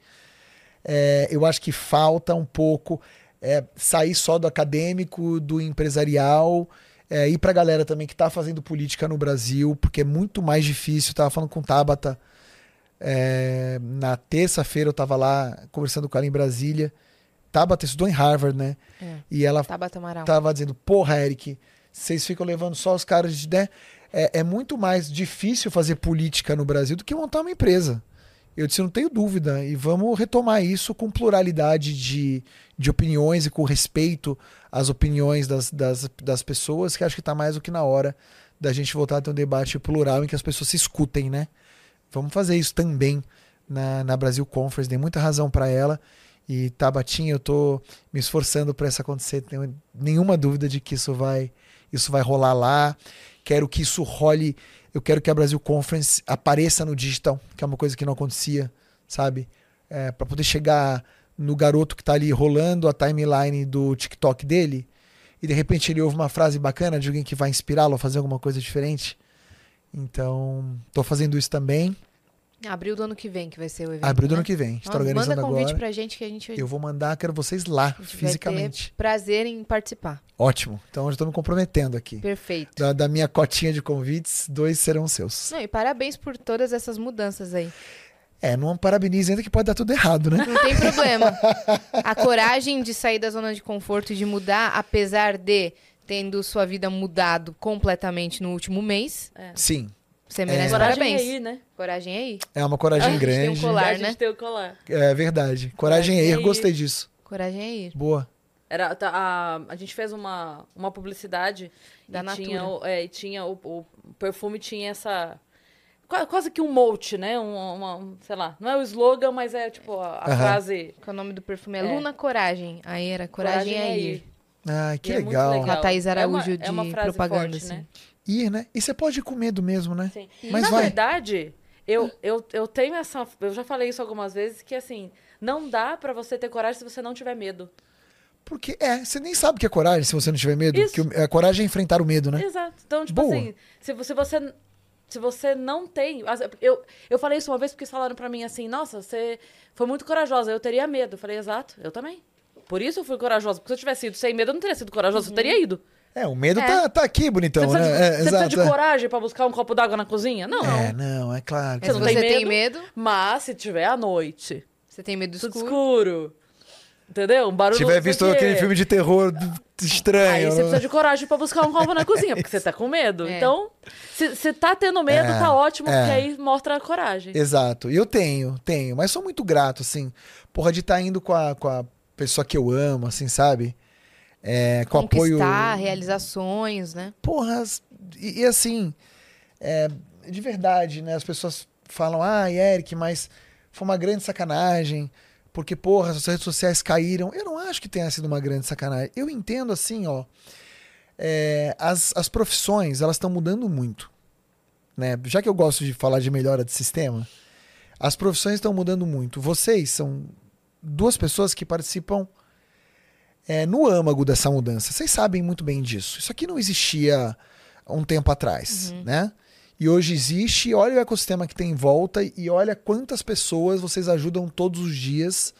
É, eu acho que falta um pouco é, sair só do acadêmico, do empresarial, é, ir pra galera também que tá fazendo política no Brasil, porque é muito mais difícil. Eu tava falando com Tabata é, na terça-feira, eu tava lá conversando com ela em Brasília. Tabata estudou em Harvard, né? É. E ela Tabata Amaral. tava dizendo, porra, Eric, vocês ficam levando só os caras de né? É, é muito mais difícil fazer política no Brasil do que montar uma empresa. Eu disse, não tenho dúvida. E vamos retomar isso com pluralidade de, de opiniões e com respeito às opiniões das, das, das pessoas, que acho que está mais do que na hora da gente voltar a ter um debate plural em que as pessoas se escutem, né? Vamos fazer isso também na, na Brasil Conference. Dei muita razão para ela. E Tabatinha, eu tô me esforçando para isso acontecer. Tenho nenhuma dúvida de que isso vai, isso vai rolar lá. Quero que isso role. Eu quero que a Brasil Conference apareça no digital, que é uma coisa que não acontecia, sabe? É, para poder chegar no garoto que tá ali rolando a timeline do TikTok dele e de repente ele ouve uma frase bacana de alguém que vai inspirá-lo a fazer alguma coisa diferente. Então, tô fazendo isso também. Abril do ano que vem que vai ser o evento. Abril do né? ano que vem. A gente tá Nossa, organizando manda convite agora. pra gente que a gente, Eu vou mandar, quero vocês lá, a gente fisicamente. vai ter prazer em participar. Ótimo. Então, eu já tô me comprometendo aqui. Perfeito. Da, da minha cotinha de convites, dois serão seus. Não, e parabéns por todas essas mudanças aí. É, não parabenize ainda que pode dar tudo errado, né? Não tem problema. <laughs> A coragem de sair da zona de conforto e de mudar, apesar de tendo sua vida mudado completamente no último mês, Sim. Você merece Coragem parabéns. é aí, né? Coragem é aí. É uma coragem A <laughs> gente tem um grande. colar. a gente né? tem o colar. É verdade. Coragem é Coragem é erro, ir. gostei disso. Coragem é ir. Boa. Era, tá, a, a gente fez uma, uma publicidade Da e Natura. tinha, o, é, e tinha o, o perfume tinha essa qua- quase que um mote, né? Um, uma, um, sei lá, não é o slogan, mas é tipo a, a Aham. frase Que o nome do perfume é, É. Luna Coragem. Aí era Coragem, é ir. Ah, que E é muito legal. Com a Thaís É uma- Araújo é uma de frase propaganda, forte, assim. né? Ir, né? E você pode ir com medo mesmo, né? Sim. Mas Na vai. verdade, eu, eu, eu tenho essa. Eu já falei isso algumas vezes, que assim, não dá pra você ter coragem se você não tiver medo. Porque, é, você nem sabe o que é coragem se você não tiver medo. Isso. Que a coragem é enfrentar o medo, né? Exato. Então, tipo Boa. assim, se, vo- se você. Se você não tem. Eu, eu falei isso uma vez porque falaram pra mim assim: nossa, você foi muito corajosa, eu teria medo. Eu falei, exato, eu também. Por isso eu fui corajosa. Porque se eu tivesse ido sem medo, eu não teria sido corajosa, eu teria ido. É, o medo É. tá, tá aqui, bonitão, você precisa, né? de, É, você precisa de coragem pra buscar um copo d'água na cozinha? Não. É, não, é claro. Mas Você não você tem tem medo? medo, Mas se tiver à noite, você tem medo escuro. escuro. Entendeu? Um barulho. Se tiver visto aquele filme de terror estranho. Aí você né? precisa de coragem pra buscar um copo na <laughs> cozinha, porque você tá com medo. É. Então, se, se tá tendo medo, É, tá ótimo, é. porque aí mostra a coragem. Exato. E eu tenho, tenho. Mas sou muito grato, assim. Porra, de estar indo com a, com a pessoa que eu amo, assim, sabe? É, com apoio. Conquistar, realizar sonhos, né? Porra, e, e assim, é, de verdade, né? As pessoas falam, ah, Eric, mas foi uma grande sacanagem, porque, porra, as redes sociais caíram. Eu não acho que tenha sido uma grande sacanagem. Eu entendo assim, ó. é, as, as profissões, elas estão mudando muito. Né? Já que eu gosto de falar de melhora de sistema, as profissões estão mudando muito. Vocês são duas pessoas que participam é, no âmago dessa mudança. Vocês sabem muito bem disso. Isso aqui não existia um tempo atrás, né? E hoje existe, olha o ecossistema que tem em volta e olha quantas pessoas vocês ajudam todos os dias.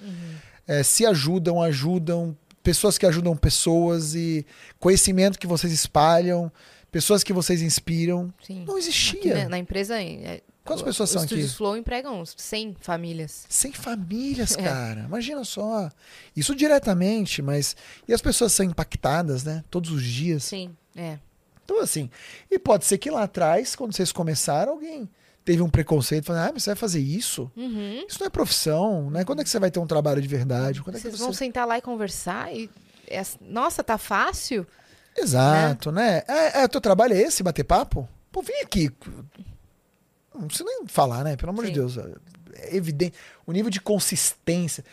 É, se ajudam, ajudam, pessoas que ajudam pessoas e conhecimento que vocês espalham, pessoas que vocês inspiram. Sim. Não existia. na empresa, é, Quantas pessoas os são aqui? Estúdios Flow empregam uns 100 famílias. Sem famílias, <laughs> É. cara. Imagina só. Isso diretamente, mas. E as pessoas são impactadas, né? Todos os dias. Sim. É. Então, assim. E pode ser que lá atrás, quando vocês começaram, alguém teve um preconceito, falando, ah, mas você vai fazer isso? Uhum. Isso não é profissão, né? Quando é que você vai ter um trabalho de verdade? Quando é que Vocês você... vão sentar lá e conversar e... é- nossa, tá fácil? Exato, né? É, é, teu trabalho é esse, bater papo? Pô, vem aqui. Não precisa nem falar, né? Pelo amor de Sim. Deus. É evidente. O nível de consistência.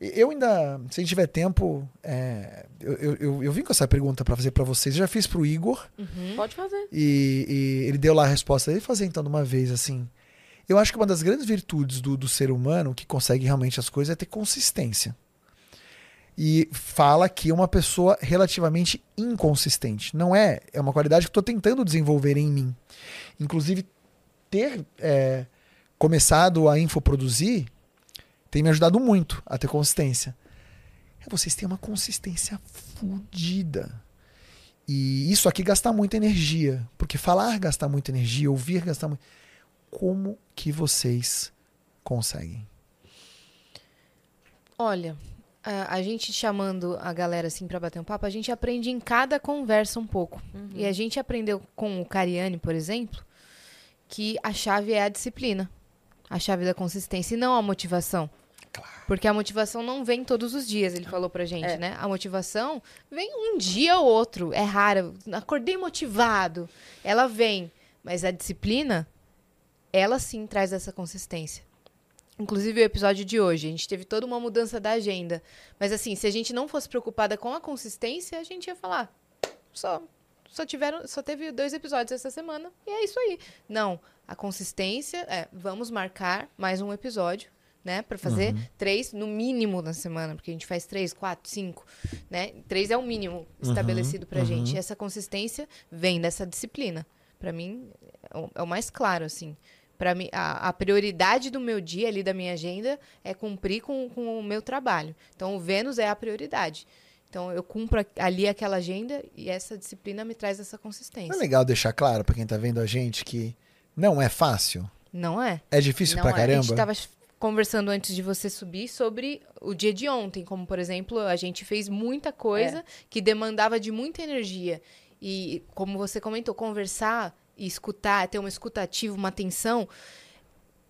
Eu ainda, se a gente tiver tempo, é, eu, eu, eu, eu vim com essa pergunta pra fazer pra vocês. Eu já fiz pro Igor Uhum. Pode fazer. e, e ele deu lá a resposta dele. Fazer então de uma vez assim. Eu acho que uma das grandes virtudes do, do ser humano que consegue realmente as coisas é ter consistência. E fala que é uma pessoa relativamente inconsistente. Não é, é uma qualidade que estou tentando desenvolver em mim. Inclusive, ter é, começado a infoproduzir tem me ajudado muito a ter consistência. É, vocês têm uma consistência fodida. E isso aqui gasta muita energia. Porque falar gasta muita energia, ouvir gasta muito. Como que vocês conseguem? Olha, a, a gente chamando a galera assim pra bater um papo, a gente aprende em cada conversa um pouco. E a gente aprendeu com o Cariani, por exemplo, que a chave é a disciplina. A chave da consistência e não a motivação. Porque a motivação não vem todos os dias, ele falou pra gente, É. né? A motivação vem um dia ou outro. É rara. Acordei motivado. Ela vem. Mas a disciplina, ela sim traz essa consistência. Inclusive o episódio de hoje, a gente teve toda uma mudança da agenda. Mas assim, se a gente não fosse preocupada com a consistência, a gente ia falar. Só, só tiveram, só teve dois episódios essa semana e é isso aí. Não, a consistência é, vamos marcar mais um episódio, né, Pra fazer três no mínimo na semana, porque a gente faz três, quatro, cinco, né? Três é o mínimo estabelecido pra gente. E essa consistência vem dessa disciplina. Pra mim, é o, é o mais claro, assim. Pra mim, a, a prioridade do meu dia ali, da minha agenda, é cumprir com, com o meu trabalho. Então, o Vênus é a prioridade. Então, eu cumpro a- ali aquela agenda e essa disciplina me traz essa Não consistência. é legal deixar claro pra quem tá vendo a gente que não é fácil? Não é? É difícil Não pra é. A caramba? gente estava conversando antes de você subir sobre o dia de ontem, como por exemplo, a gente fez muita coisa É. que demandava de muita energia. E como você comentou, conversar e escutar, ter uma escutativa, uma atenção,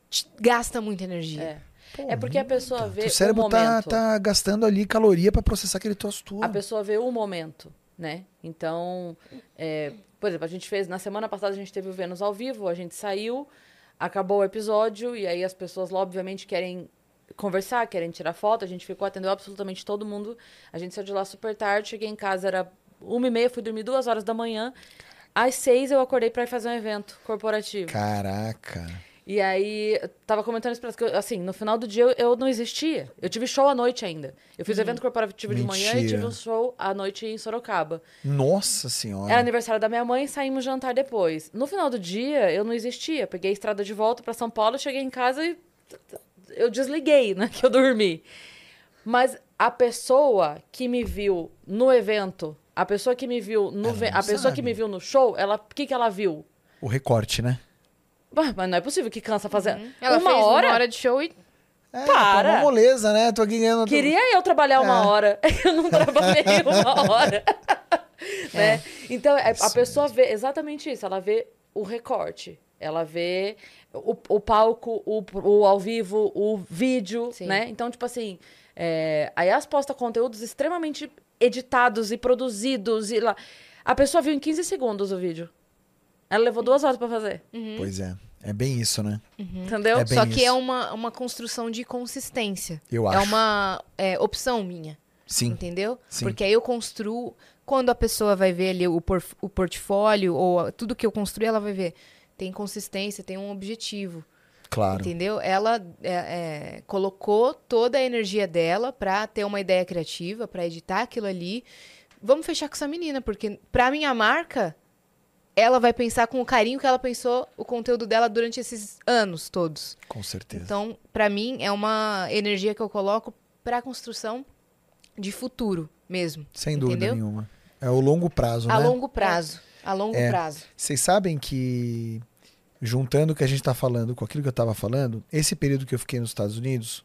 te- gasta muita energia. É. É porque a pessoa vê o cérebro o tá, momento. tá gastando ali caloria pra processar aquele troço tudo. A pessoa vê o momento, né? Então, é, por exemplo, a gente fez, na semana passada a gente teve o Vênus ao vivo, a gente saiu, acabou o episódio, e aí as pessoas, obviamente, querem conversar, querem tirar foto, a gente ficou, atendeu absolutamente todo mundo. A gente saiu de lá super tarde, cheguei em casa, era uma e meia, fui dormir duas horas da manhã. Às seis eu acordei pra ir fazer um evento corporativo. Caraca. E aí, eu tava comentando isso pra que assim, no final do dia eu, eu não existia. Eu tive show à noite ainda. Eu fiz evento corporativo de manhã e Mentira. tive um show à noite em Sorocaba. Nossa senhora. Era aniversário da minha mãe, saímos jantar depois. No final do dia, eu não existia. Peguei a estrada de volta pra São Paulo, cheguei em casa e eu desliguei, né, <laughs> que eu dormi. Mas a pessoa que me viu no evento, a pessoa que me viu no a pessoa sabe. que me viu no show, ela, o que que ela viu? O recorte, né? Mas não é possível que cansa fazer Ela uma fez hora. uma hora de show e É, Para! pô, uma moleza, né? Tô aqui ganhando. Queria eu trabalhar uma É. hora. <laughs> Eu não trabalhei <laughs> uma hora. <laughs> É. né? Então, é- a pessoa vê exatamente isso. Ela vê o recorte. Ela vê o, o palco, o, o ao vivo, o vídeo, Sim. né? Então, tipo assim, é, a Yas posta conteúdos extremamente editados e produzidos. E lá. A pessoa viu em 15 segundos o vídeo. Ela levou duas horas pra fazer. Pois é. É bem isso, né? Entendeu? É só que isso. é uma, uma construção de consistência. Eu É acho. uma é, opção minha. Sim. Entendeu? Sim. Porque aí eu construo. Quando a pessoa vai ver ali o, por- o portfólio ou a- tudo que eu construí, ela vai ver. Tem consistência, tem um objetivo. Claro. Entendeu? Ela é, é, colocou toda a energia dela pra ter uma ideia criativa, pra editar aquilo ali. Vamos fechar com essa menina, porque pra minha marca, ela vai pensar com o carinho que ela pensou o conteúdo dela durante esses anos todos. Com certeza. Então, pra mim, é uma energia que eu coloco pra construção de futuro mesmo. Sem dúvida entendeu? nenhuma. É o longo prazo, A né? longo prazo. A longo É. prazo. Vocês sabem que, juntando o que a gente está falando com aquilo que eu estava falando, esse período que eu fiquei nos Estados Unidos,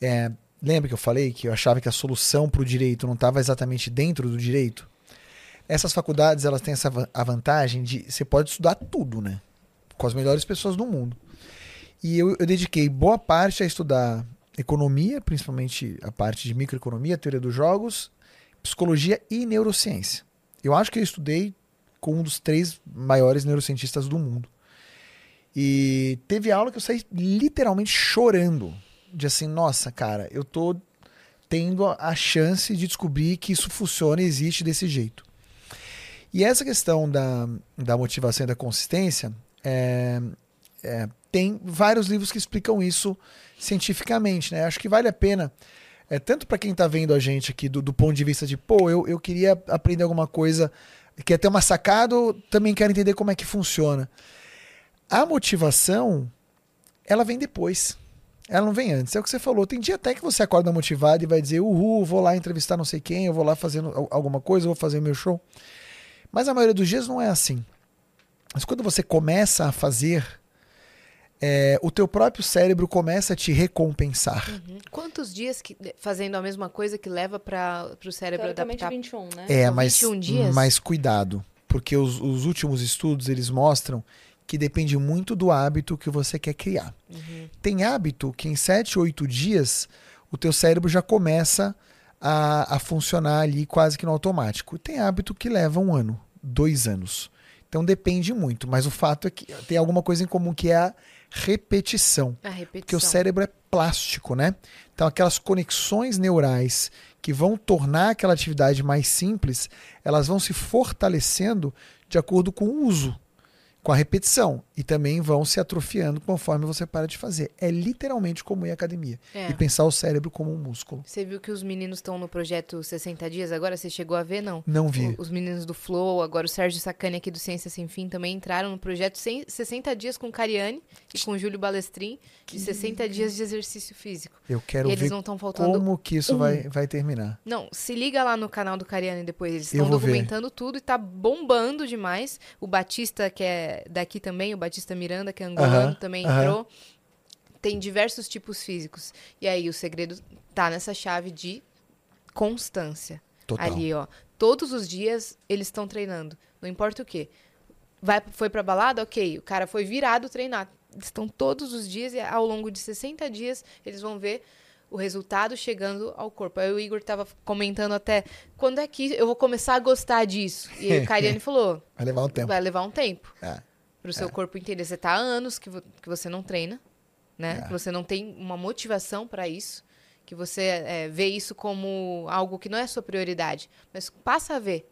é, lembra que eu falei que eu achava que a solução para o direito não estava exatamente dentro do direito? Essas faculdades elas têm essa a vantagem de você pode estudar tudo, né? Com as melhores pessoas do mundo. E eu, eu dediquei boa parte a estudar economia, principalmente a parte de microeconomia, teoria dos jogos, psicologia e neurociência. Eu acho que eu estudei com um dos três maiores neurocientistas do mundo. E teve aula que eu saí literalmente chorando. De assim, nossa, cara, eu tô tendo a chance de descobrir que isso funciona e existe desse jeito. E essa questão da, da motivação e da consistência, é, é, tem vários livros que explicam isso cientificamente, né? Acho que vale a pena, é, tanto para quem está vendo a gente aqui do, do ponto de vista de, pô, eu, eu queria aprender alguma coisa, quer ter uma sacada, também quero entender como é que funciona. A motivação, ela vem depois. Ela não vem antes. É o que você falou. Tem dia até que você acorda motivado e vai dizer, uhul, vou lá entrevistar não sei quem, eu vou lá al- alguma coisa, vou fazer meu show. Mas a maioria dos dias não é assim. Mas quando você começa a fazer, é, o teu próprio cérebro começa a te recompensar. Uhum. Quantos dias que- fazendo a mesma coisa que leva para o cérebro adaptar? 21, né? É, São mas, 21 dias? mas cuidado, porque os, os últimos estudos eles mostram que depende muito do hábito que você quer criar. Uhum. Tem hábito que em 7, 8 dias o teu cérebro já começa a, a funcionar ali quase que no automático. Tem hábito que leva um ano, dois anos. Então depende muito, mas o fato é que tem alguma coisa em comum que é a repetição. A repetição. Porque o cérebro é plástico, né? Então aquelas conexões neurais que vão tornar aquela atividade mais simples, elas vão se fortalecendo de acordo com o uso. Com a repetição. E também vão se atrofiando conforme você para de fazer. É literalmente como ir à academia. É. E pensar o cérebro como um músculo. Você viu que os meninos estão no projeto 60 dias agora? Você chegou a ver, não? Não vi. O- Os meninos do Flow, agora o Sérgio Sacani aqui do Ciência Sem Fim também entraram no projeto 100 60 dias com Cariani e com Júlio Balestrin de 60 dias de exercício físico. Eu quero e ver como que isso um. vai, vai terminar. Não, se liga lá no canal do Cariani depois. Eles estão vou ver. documentando tudo e tá bombando demais. O Batista, que é daqui também, o Batista Miranda, que é angolano, Aham, também aham. entrou. Tem diversos tipos físicos. E aí o segredo tá nessa chave de constância. Total. Ali, ó. Todos os dias eles estão treinando. Não importa o quê. Vai, foi pra balada? Ok. O cara foi virado treinar. Estão todos os dias e ao longo de 60 dias eles vão ver o resultado chegando ao corpo. Aí o Igor tava comentando até quando é que eu vou começar a gostar disso? E aí o <laughs> Cariani falou: Vai levar um tempo. vai levar um tempo É. pro seu corpo entender. Você tá há anos que, vo- que você não treina, né? É. Que você não tem uma motivação para isso, que você é, vê isso como algo que não é sua prioridade, mas passa a ver.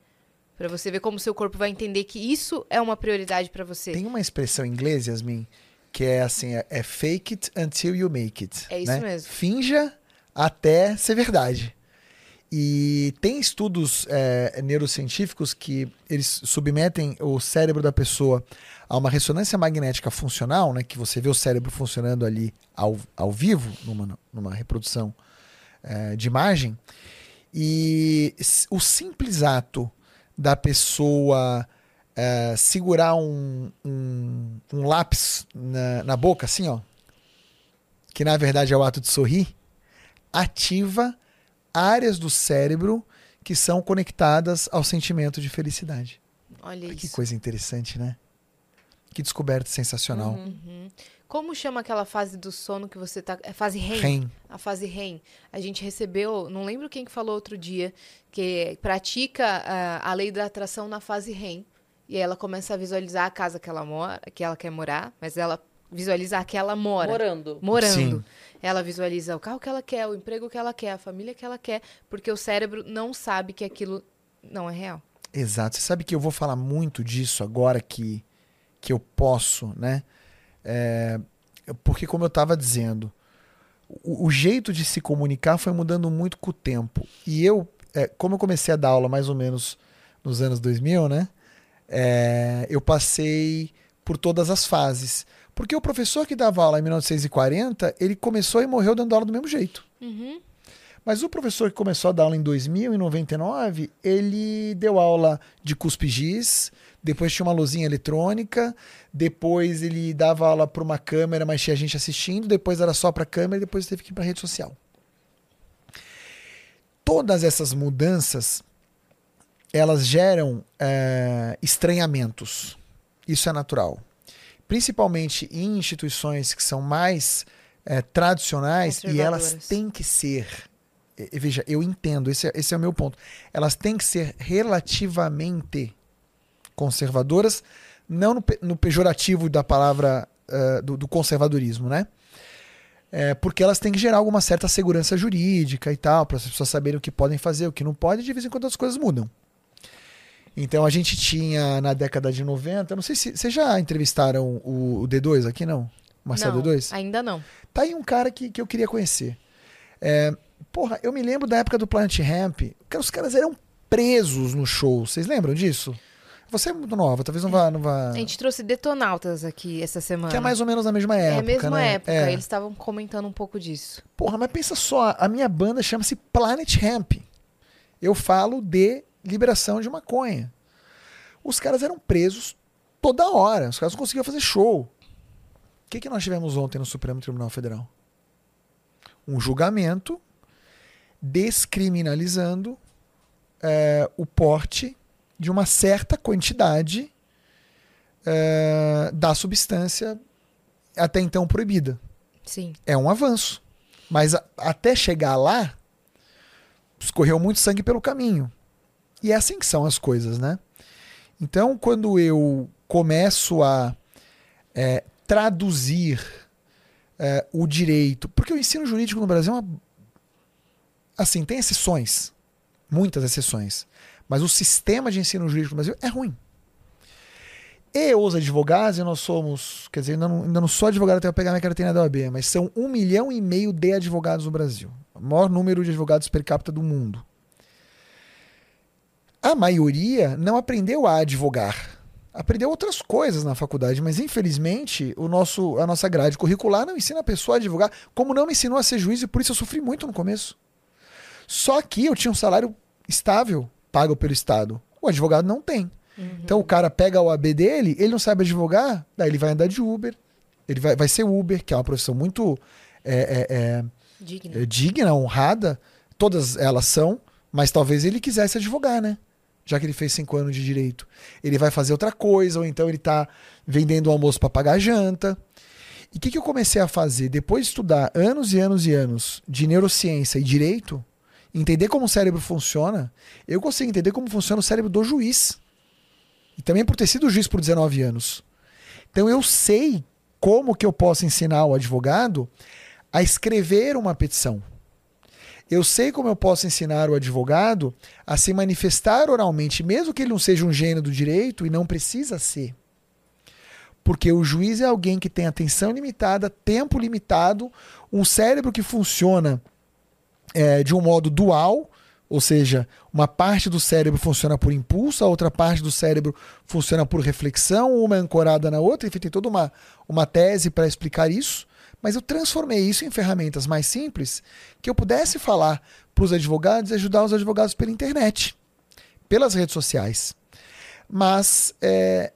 Pra você ver como seu corpo vai entender que isso é uma prioridade pra você. Tem uma expressão em inglês, Yasmin, que é assim, é, é fake it until you make it. É isso né? mesmo. Finja até ser verdade. E tem estudos é, neurocientíficos que eles submetem o cérebro da pessoa a uma ressonância magnética funcional, né, que você vê o cérebro funcionando ali ao, ao vivo, numa, numa reprodução é, de imagem. E o simples ato da pessoa é, segurar um, um, um lápis na, na boca, assim, ó, que na verdade é o ato de sorrir, ativa áreas do cérebro que são conectadas ao sentimento de felicidade. Olha Que isso. coisa interessante, né? Que descoberta sensacional. Uhum. Como chama aquela fase do sono que você tá. É fase REM? REM. A fase REM. A gente recebeu, não lembro quem que falou outro dia, que pratica ah, a lei da atração na fase REM. E aí ela começa a visualizar a casa que ela mora, que ela quer morar, mas ela visualiza a que ela mora. Morando. Morando. Sim. Ela visualiza o carro que ela quer, o emprego que ela quer, a família que ela quer, porque o cérebro não sabe que aquilo não é real. Exato. Você sabe que eu vou falar muito disso agora que, que eu posso, né? É, porque, como eu estava dizendo, o, o jeito de se comunicar foi mudando muito com o tempo. E eu, é, como eu comecei a dar aula mais ou menos nos anos 2000, né? É, eu passei por todas as fases. Porque o professor que dava aula em 1940, ele começou e morreu dando aula do mesmo jeito. Uhum. Mas o professor que começou a dar aula em 2000 e 99, ele deu aula de cuspe-giz, depois tinha uma luzinha eletrônica, depois ele dava aula para uma câmera, mas tinha gente assistindo, depois era só para câmera e depois teve que ir para rede social. Todas essas mudanças, elas geram eh, estranhamentos. Isso é natural. Principalmente em instituições que são mais eh, tradicionais e elas têm que ser veja, eu entendo, esse é, esse é o meu ponto. Elas têm que ser relativamente conservadoras, não no, no pejorativo da palavra eh, do, do conservadorismo, né? É, porque elas têm que gerar alguma certa segurança jurídica e tal, para as pessoas saberem o que podem fazer, o que não pode, e de vez em quando as coisas mudam. Então a gente tinha na década de 90, não sei se vocês já entrevistaram o, o D2 aqui, não? Marcelo não, D2? ainda não. Tá aí um cara que, que eu queria conhecer. É, porra, eu me lembro da época do Planet Ramp, que os caras eram presos no show. Vocês lembram disso? Você é muito nova, talvez não vá. Não vá A gente trouxe detonautas aqui essa semana. que é mais ou menos na mesma É época. a mesma né? época. É. Eles estavam comentando um pouco disso. Porra, mas pensa só, a minha banda chama-se Planet Ramp. Eu falo de liberação de maconha. Os caras eram presos toda hora, os caras não conseguiam fazer show. O que, que nós tivemos ontem no Supremo Tribunal Federal? Um julgamento descriminalizando eh, o porte de uma certa quantidade eh, da substância até então proibida Sim. é um avanço. Mas a- até chegar lá, escorreu muito sangue pelo caminho. E é assim que são as coisas, né? Então, quando eu começo a é, traduzir é, o direito, porque o ensino jurídico no Brasil é uma. Assim, tem exceções, muitas exceções, mas o sistema de ensino jurídico no Brasil é ruim. E os advogados, e nós somos, quer dizer, ainda não, ainda não sou advogado até eu pegar minha carteira da OAB, mas são um milhão e meio de advogados no Brasil. O maior número de advogados per capita do mundo. A maioria não aprendeu a advogar. Aprendeu outras coisas na faculdade, mas infelizmente o nosso, a nossa grade curricular não ensina a pessoa a advogar, como não me ensinou a ser juiz e por isso eu sofri muito no começo. Só que eu tinha um salário estável, pago pelo Estado. O advogado não tem. Uhum. Então o cara pega o AB dele, ele não sabe advogar, daí ele vai andar de Uber, ele vai, vai ser Uber, que é uma profissão muito é, é, é, digna. É digna, honrada. Todas elas são, mas talvez ele quisesse advogar, né? Já que ele fez cinco anos de direito. Ele vai fazer outra coisa, ou então ele está vendendo o almoço para pagar a janta. E o que, que eu comecei a fazer? Depois de estudar anos e anos e anos de neurociência e direito, entender como o cérebro funciona, eu consigo entender como funciona o cérebro do juiz. E também por ter sido juiz por 19 anos. Então eu sei como que eu posso ensinar o advogado a escrever uma petição. Eu sei como eu posso ensinar o advogado a se manifestar oralmente, mesmo que ele não seja um gênio do direito e não precisa ser. Porque o juiz é alguém que tem atenção limitada, tempo limitado, um cérebro que funciona é, de um modo dual, ou seja, uma parte do cérebro funciona por impulso, a outra parte do cérebro funciona por reflexão, uma é ancorada na outra, enfim, tem toda uma, uma tese para explicar isso. Mas eu transformei isso em ferramentas mais simples que eu pudesse falar para os advogados e ajudar os advogados pela internet, pelas redes sociais. Mas é,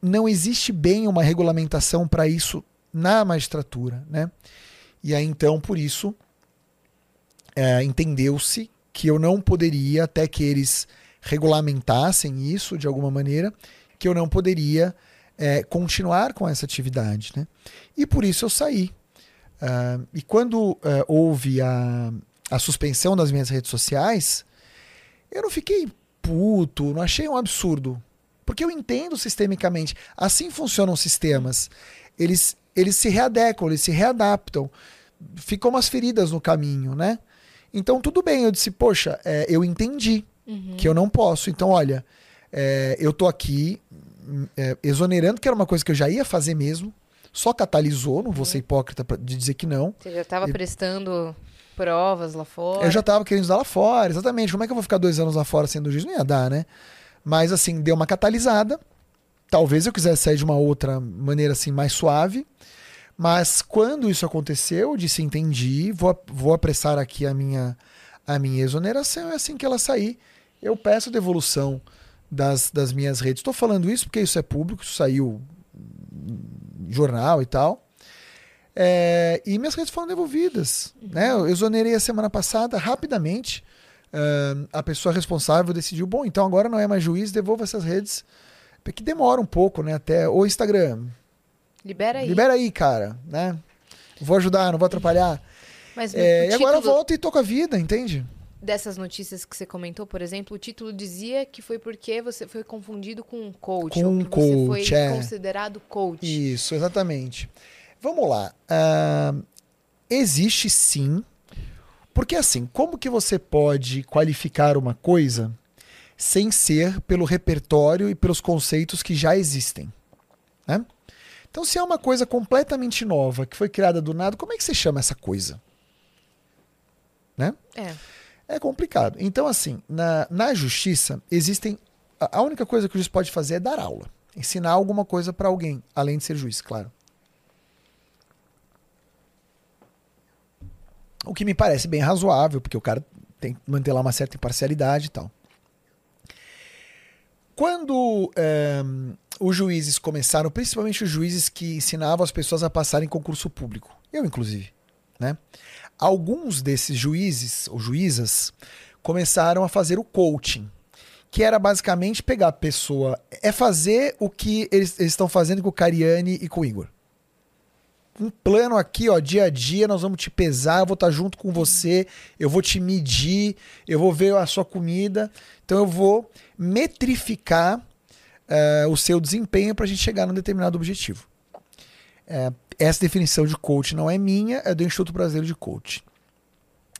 não existe bem uma regulamentação para isso na magistratura. Né? E aí, então, por isso, é, entendeu-se que eu não poderia, até que eles regulamentassem isso de alguma maneira, que eu não poderia é, continuar com essa atividade. Né? E por isso eu saí. Uh, e quando uh, houve a, a suspensão das minhas redes sociais, eu não fiquei puto, não achei um absurdo. Porque eu entendo sistemicamente. Assim funcionam sistemas. Eles, eles se readequam, eles se readaptam. Ficam umas feridas no caminho, né? Então, tudo bem. Eu disse, poxa, é, eu entendi uhum. que eu não posso. Então, olha, é, eu tô aqui é, exonerando, que era uma coisa que eu já ia fazer mesmo. Só catalisou, não vou ser hipócrita de dizer que não. Você já estava e... prestando provas lá fora? Eu já estava querendo estudar lá fora, exatamente. Como é que eu vou ficar dois anos lá fora sendo juiz? Não ia dar, né? Mas, assim, deu uma catalisada. Talvez eu quisesse sair de uma outra maneira, assim, mais suave. Mas quando isso aconteceu, eu disse, entendi, vou, vou apressar aqui a minha, a minha exoneração, é assim que ela sair, eu peço devolução das, das minhas redes. Estou falando isso porque isso é público, isso saiu jornal e tal. É, e minhas redes foram devolvidas. Uhum. Né? Eu exonerei a semana passada, rapidamente. Uh, a pessoa responsável decidiu, bom, então agora não é mais juiz, devolva essas redes. Porque demora um pouco, né? Até o Instagram. Libera aí. Libera aí, cara, né? Vou ajudar, não vou atrapalhar. Mas é, E agora eu volto e tô com a vida, entende? Dessas notícias que você comentou, por exemplo, o título dizia que foi porque você foi confundido com um coach. Com um coach, você foi é. considerado coach. Isso, exatamente. Vamos lá. Uh, existe sim. Porque assim, como que você pode qualificar uma coisa sem ser pelo repertório e pelos conceitos que já existem? Né? Então, se é uma coisa completamente nova, que foi criada do nada, como é que você chama essa coisa? Né? É. É complicado. Então, assim, na, na justiça, existem. A, única coisa que o juiz pode fazer é dar aula. Ensinar alguma coisa para alguém, além de ser juiz, claro. O que me parece bem razoável, porque o cara tem que manter lá uma certa imparcialidade e tal. Quando é, os juízes começaram, principalmente os juízes que ensinavam as pessoas a passarem em concurso público, eu inclusive, né? Alguns desses juízes ou juízas começaram a fazer o coaching, que era basicamente pegar a pessoa, é fazer o que eles, estão fazendo com o Cariani e com o Igor. Um plano aqui, ó, dia a dia, nós vamos te pesar, eu vou estar junto com você, eu vou te medir, eu vou ver a sua comida, então eu vou metrificar uh, o seu desempenho para a gente chegar num determinado objetivo. Uh, essa definição de coach não é minha, é do Instituto Brasileiro de Coach.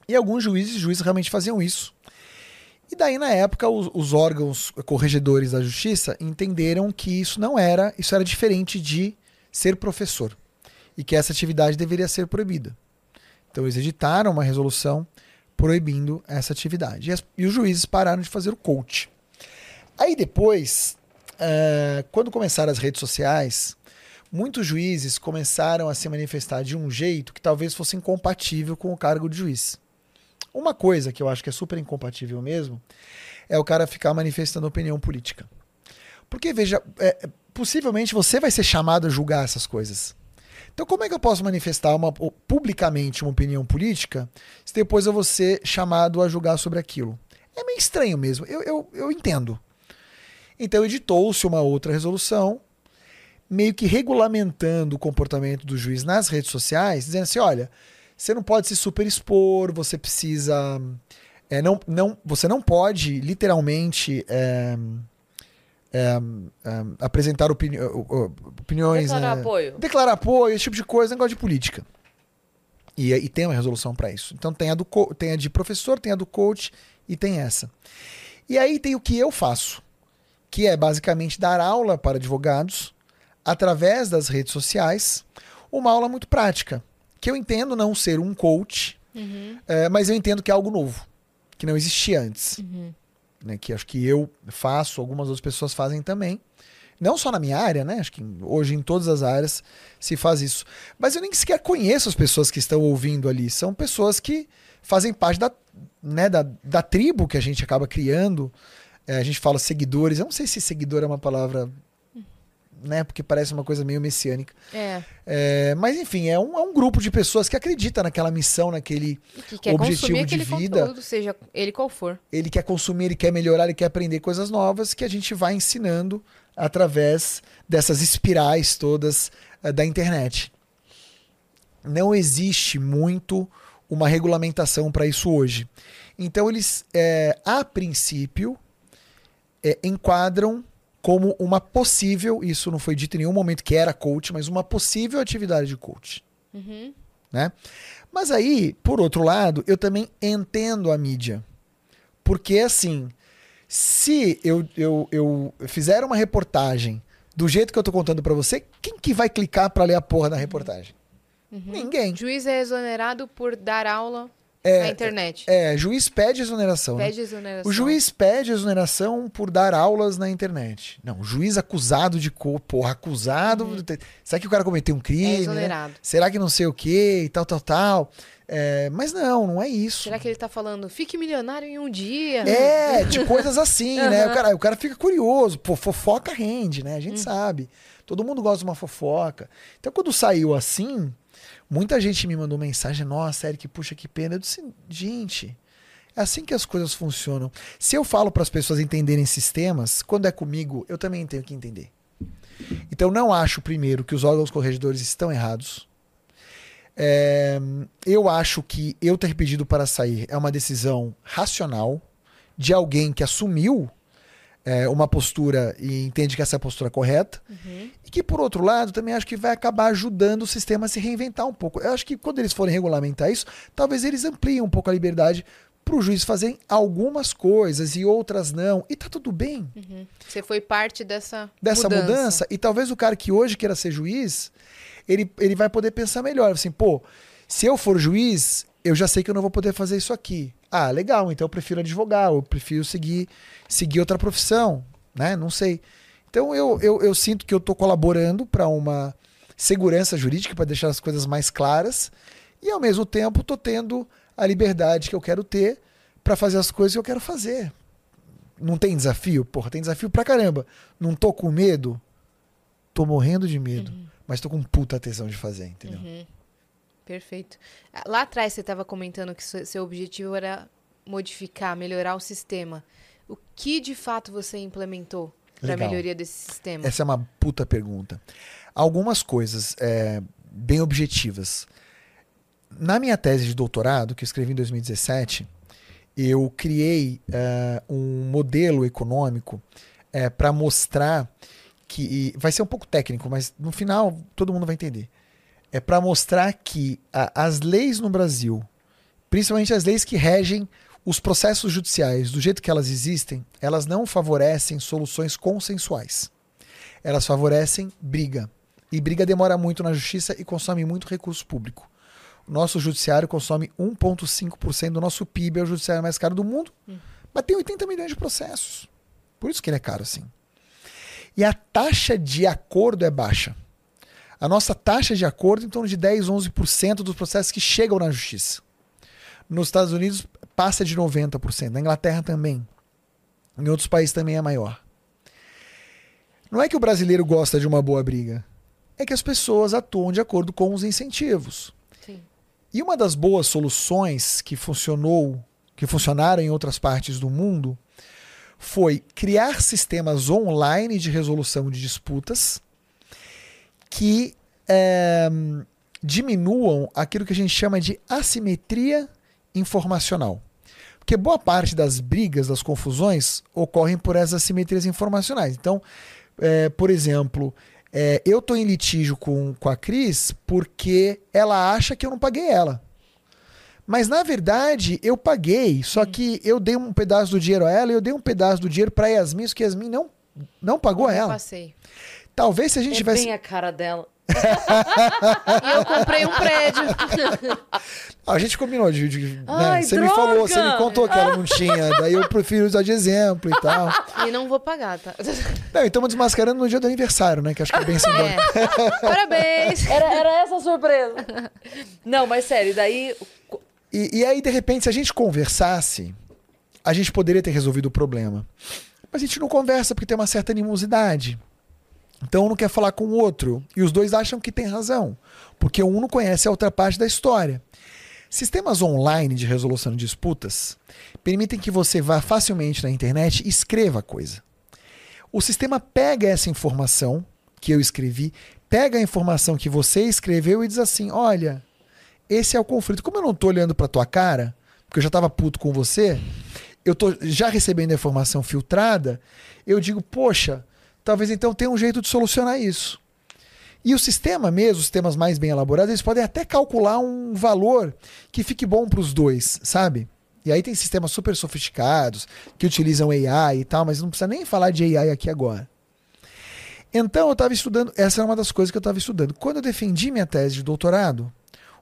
E alguns juízes, juízes realmente faziam isso. E daí, na época, os, os, órgãos corregedores da justiça entenderam que isso não era, isso era diferente de ser professor. E que essa atividade deveria ser proibida. Então, eles editaram uma resolução proibindo essa atividade. E, as, e os juízes pararam de fazer o coach. Aí depois, uh, quando começaram as redes sociais, muitos juízes começaram a se manifestar de um jeito que talvez fosse incompatível com o cargo de juiz. Uma coisa que eu acho que é super incompatível mesmo é o cara ficar manifestando opinião política. Porque, veja, é, possivelmente você vai ser chamado a julgar essas coisas. Então, como é que eu posso manifestar uma, publicamente uma opinião política se depois eu vou ser chamado a julgar sobre aquilo? É meio estranho mesmo, eu, eu, eu entendo. Então, editou-se uma outra resolução, meio que regulamentando o comportamento do juiz nas redes sociais, dizendo assim: olha, você não pode se superexpor, você precisa. É, não, não, você não pode, literalmente, é, é, apresentar opini opiniões. Declarar né? apoio. Declarar apoio, esse tipo de coisa, negócio de política. E, e tem uma resolução para isso. Então tem a, do, tem a de professor, tem a do coach e tem essa. E aí tem o que eu faço, que é basicamente dar aula para advogados através das redes sociais, uma aula muito prática que eu entendo não ser um coach, uhum. é, mas eu entendo que é algo novo, que não existia antes. Uhum. Né, que acho que eu faço, algumas outras pessoas fazem também. Não só na minha área, né? Acho que hoje em todas as áreas se faz isso. Mas eu nem sequer conheço as pessoas que estão ouvindo ali. São pessoas que fazem parte da, né, da, da tribo que a gente acaba criando. É, a gente fala seguidores. Eu não sei se seguidor é uma palavra né? Porque parece uma coisa meio messiânica. É. é mas enfim, é um, é um grupo de pessoas que acredita naquela missão, naquele que objetivo de vida. Conteúdo, seja ele qual for. Ele quer consumir, ele quer melhorar, ele quer aprender coisas novas que a gente vai ensinando através dessas espirais todas uh, da internet. Não existe muito uma regulamentação para isso hoje. Então eles, é, a princípio, é, enquadram como uma possível, isso não foi dito em nenhum momento que era coach, mas uma possível atividade de coach. Uhum. Né? Mas aí, por outro lado, eu também entendo a mídia. Porque, assim, se eu, eu, eu fizer uma reportagem do jeito que eu tô contando para você, quem que vai clicar para ler a porra da reportagem? Uhum. Ninguém. O juiz é exonerado por dar aula é, na internet. É, juiz pede exoneração. Né? Pede né? exoneração. O juiz pede exoneração por dar aulas na internet. Não, juiz acusado de cor, porra, acusado. Uhum. Será que o cara cometeu um crime? É exonerado. Né? Será que não sei o quê e tal, tal, tal. É, mas não, não é isso. Será que ele tá falando, fique milionário em um dia? É, <laughs> de coisas assim, uhum. né? O cara, o cara fica curioso. Pô, fofoca rende, né? A gente uhum. sabe. Todo mundo gosta de uma fofoca. Então, quando saiu assim, Muita gente me mandou mensagem, nossa, Eric, puxa, que pena. Eu disse, gente, é assim que as coisas funcionam. Se eu falo para as pessoas entenderem sistemas, quando é comigo, eu também tenho que entender. Então, não acho, primeiro, que os órgãos corregedores estão errados. É, eu acho que eu ter pedido para sair é uma decisão racional de alguém que assumiu é, uma postura e entende que essa é a postura correta. Uhum. E que, por outro lado, também acho que vai acabar ajudando o sistema a se reinventar um pouco. Eu acho que quando eles forem regulamentar isso, talvez eles ampliem um pouco a liberdade para o juiz fazer algumas coisas e outras não. E tá tudo bem. Uhum. Você foi parte dessa, dessa mudança. mudança. E talvez o cara que hoje queira ser juiz, ele, ele vai poder pensar melhor. Assim, pô, se eu for juiz, eu já sei que eu não vou poder fazer isso aqui. Ah, legal, então eu prefiro advogar, eu prefiro seguir, seguir outra profissão, né? Não sei. Então eu, eu, eu sinto que eu estou colaborando para uma segurança jurídica, para deixar as coisas mais claras, e ao mesmo tempo estou tendo a liberdade que eu quero ter para fazer as coisas que eu quero fazer. Não tem desafio? Porra, tem desafio pra caramba. Não tô com medo? Tô morrendo de medo. Uhum. Mas tô com puta tesão de fazer, entendeu? Uhum. Perfeito. Ah, lá atrás você estava comentando que seu objetivo era modificar, melhorar o sistema. O que de fato você implementou para a melhoria desse sistema? Essa é uma puta pergunta. Algumas coisas é, bem objetivas. Na minha tese de doutorado, que eu escrevi em 2017, eu criei uh, um modelo econômico é, para mostrar que. Vai ser um pouco técnico, mas no final todo mundo vai entender é para mostrar que a, as leis no Brasil, principalmente as leis que regem os processos judiciais, do jeito que elas existem, elas não favorecem soluções consensuais. Elas favorecem briga. E briga demora muito na justiça e consome muito recurso público. O nosso judiciário consome 1,5% do nosso PIB, é o judiciário mais caro do mundo, hum. mas tem 80 milhões de processos. Por isso que ele é caro assim. E a taxa de acordo é baixa. A nossa taxa de acordo é em torno de 10, 11% dos processos que chegam na justiça. Nos Estados Unidos passa de 90%, na Inglaterra também. Em outros países também é maior. Não é que o brasileiro gosta de uma boa briga, é que as pessoas atuam de acordo com os incentivos. Sim. E uma das boas soluções que funcionou, que funcionaram em outras partes do mundo, foi criar sistemas online de resolução de disputas que é, diminuam aquilo que a gente chama de assimetria informacional. Porque boa parte das brigas, das confusões, ocorrem por essas assimetrias informacionais. Então, é, por exemplo, é, eu estou em litígio com, com a Cris porque ela acha que eu não paguei ela. Mas na verdade eu paguei, só que eu dei um pedaço do dinheiro a ela e eu dei um pedaço do dinheiro para Yasmin, que Yasmin não, não pagou a ela. Eu passei. Talvez se a gente é tivesse. bem a cara dela. <laughs> e eu comprei um prédio. <laughs> A gente combinou de. de né? Ai, Você droga! me falou, você me contou que ela não tinha. Daí eu prefiro usar de exemplo e tal. E não vou pagar, tá? <laughs> Não, e estamos desmascarando no dia do aniversário, né? Que acho que é bem simbólico. É. Parabéns! Era, era essa a surpresa. Não, mas sério, daí. E, e aí, de repente, se a gente conversasse, a gente poderia ter resolvido o problema. Mas a gente não conversa porque tem uma certa animosidade. Então um não quer falar com o outro. E os dois acham que tem razão, porque um não conhece a outra parte da história. Sistemas online de resolução de disputas permitem que você vá facilmente na internet e escreva a coisa. O sistema pega essa informação que eu escrevi, pega a informação que você escreveu e diz assim: olha, esse é o conflito. Como eu não estou olhando para tua cara, porque eu já estava puto com você, eu estou já recebendo a informação filtrada, eu digo, poxa, talvez então tenha um jeito de solucionar isso. E o sistema mesmo, os sistemas mais bem elaborados, eles podem até calcular um valor que fique bom para os dois, sabe? E aí tem sistemas super sofisticados que utilizam AI e tal, mas não precisa nem falar de AI aqui agora. Então eu estava estudando, essa era uma das coisas que eu estava estudando. Quando eu defendi minha tese de doutorado,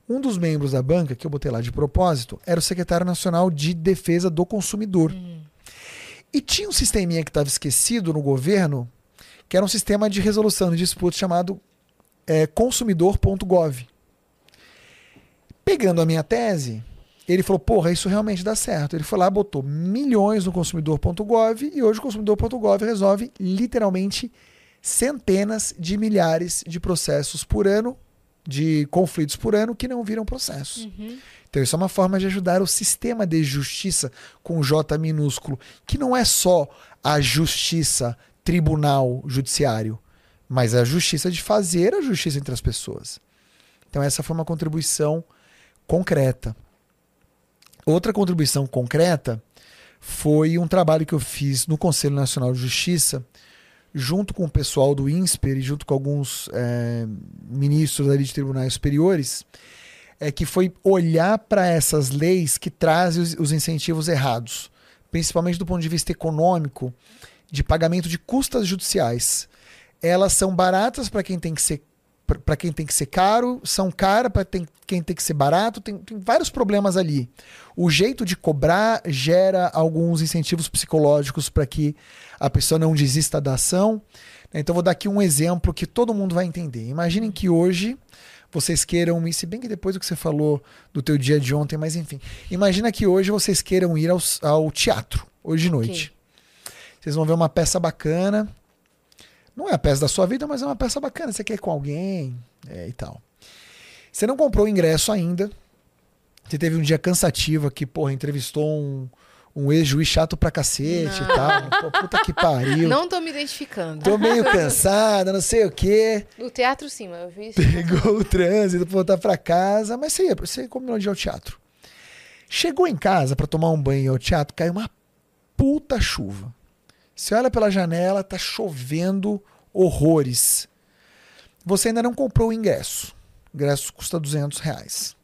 um dos membros da banca, que eu botei lá de propósito, era o secretário nacional de defesa do consumidor. Uhum. E tinha um sisteminha que estava esquecido no governo, que era um sistema de resolução de disputas chamado é, consumidor.gov. Pegando a minha tese, ele falou: porra, isso realmente dá certo. Ele foi lá, botou milhões no consumidor.gov e hoje o consumidor.gov resolve literalmente centenas de milhares de processos por ano, de conflitos por ano que não viram processos. Uhum. Então, isso é uma forma de ajudar o sistema de justiça com J minúsculo, que não é só a justiça tribunal judiciário, mas a justiça de fazer a justiça entre as pessoas. Então, essa foi uma contribuição concreta. Outra contribuição concreta foi um trabalho que eu fiz no Conselho Nacional de Justiça, junto com o pessoal do INSPER e junto com alguns é, ministros ali de tribunais superiores, é que foi olhar para essas leis que trazem os, os incentivos errados, principalmente do ponto de vista econômico de pagamento de custas judiciais. Elas são baratas para quem tem que ser para quem tem que ser caro, são caras para quem tem que ser barato, tem, tem, vários problemas ali. O jeito de cobrar gera alguns incentivos psicológicos para que a pessoa não desista da ação. Então vou dar aqui um exemplo que todo mundo vai entender. Imaginem que hoje vocês queiram ir, se bem que depois do que você falou do teu dia de ontem, mas enfim. Imagina que hoje vocês queiram ir ao, ao teatro, hoje de noite. Vocês vão ver uma peça bacana. Não é a peça da sua vida, mas é uma peça bacana. Você quer ir com alguém é, e tal. Você não comprou o ingresso ainda. Você teve um dia cansativo que, porra, entrevistou um, um ex-juiz chato pra cacete não. e tal. Pô, puta que pariu. Não tô me identificando. Tô meio cansada, não sei o quê. No teatro, sim, mas eu vi isso. Pegou o trânsito pra voltar pra casa, mas você ia, você combinou de ir ao teatro. Chegou em casa para tomar um banho ao teatro, caiu uma puta chuva. Você olha pela janela, tá chovendo horrores. Você ainda não comprou o ingresso. O ingresso custa 200 reais.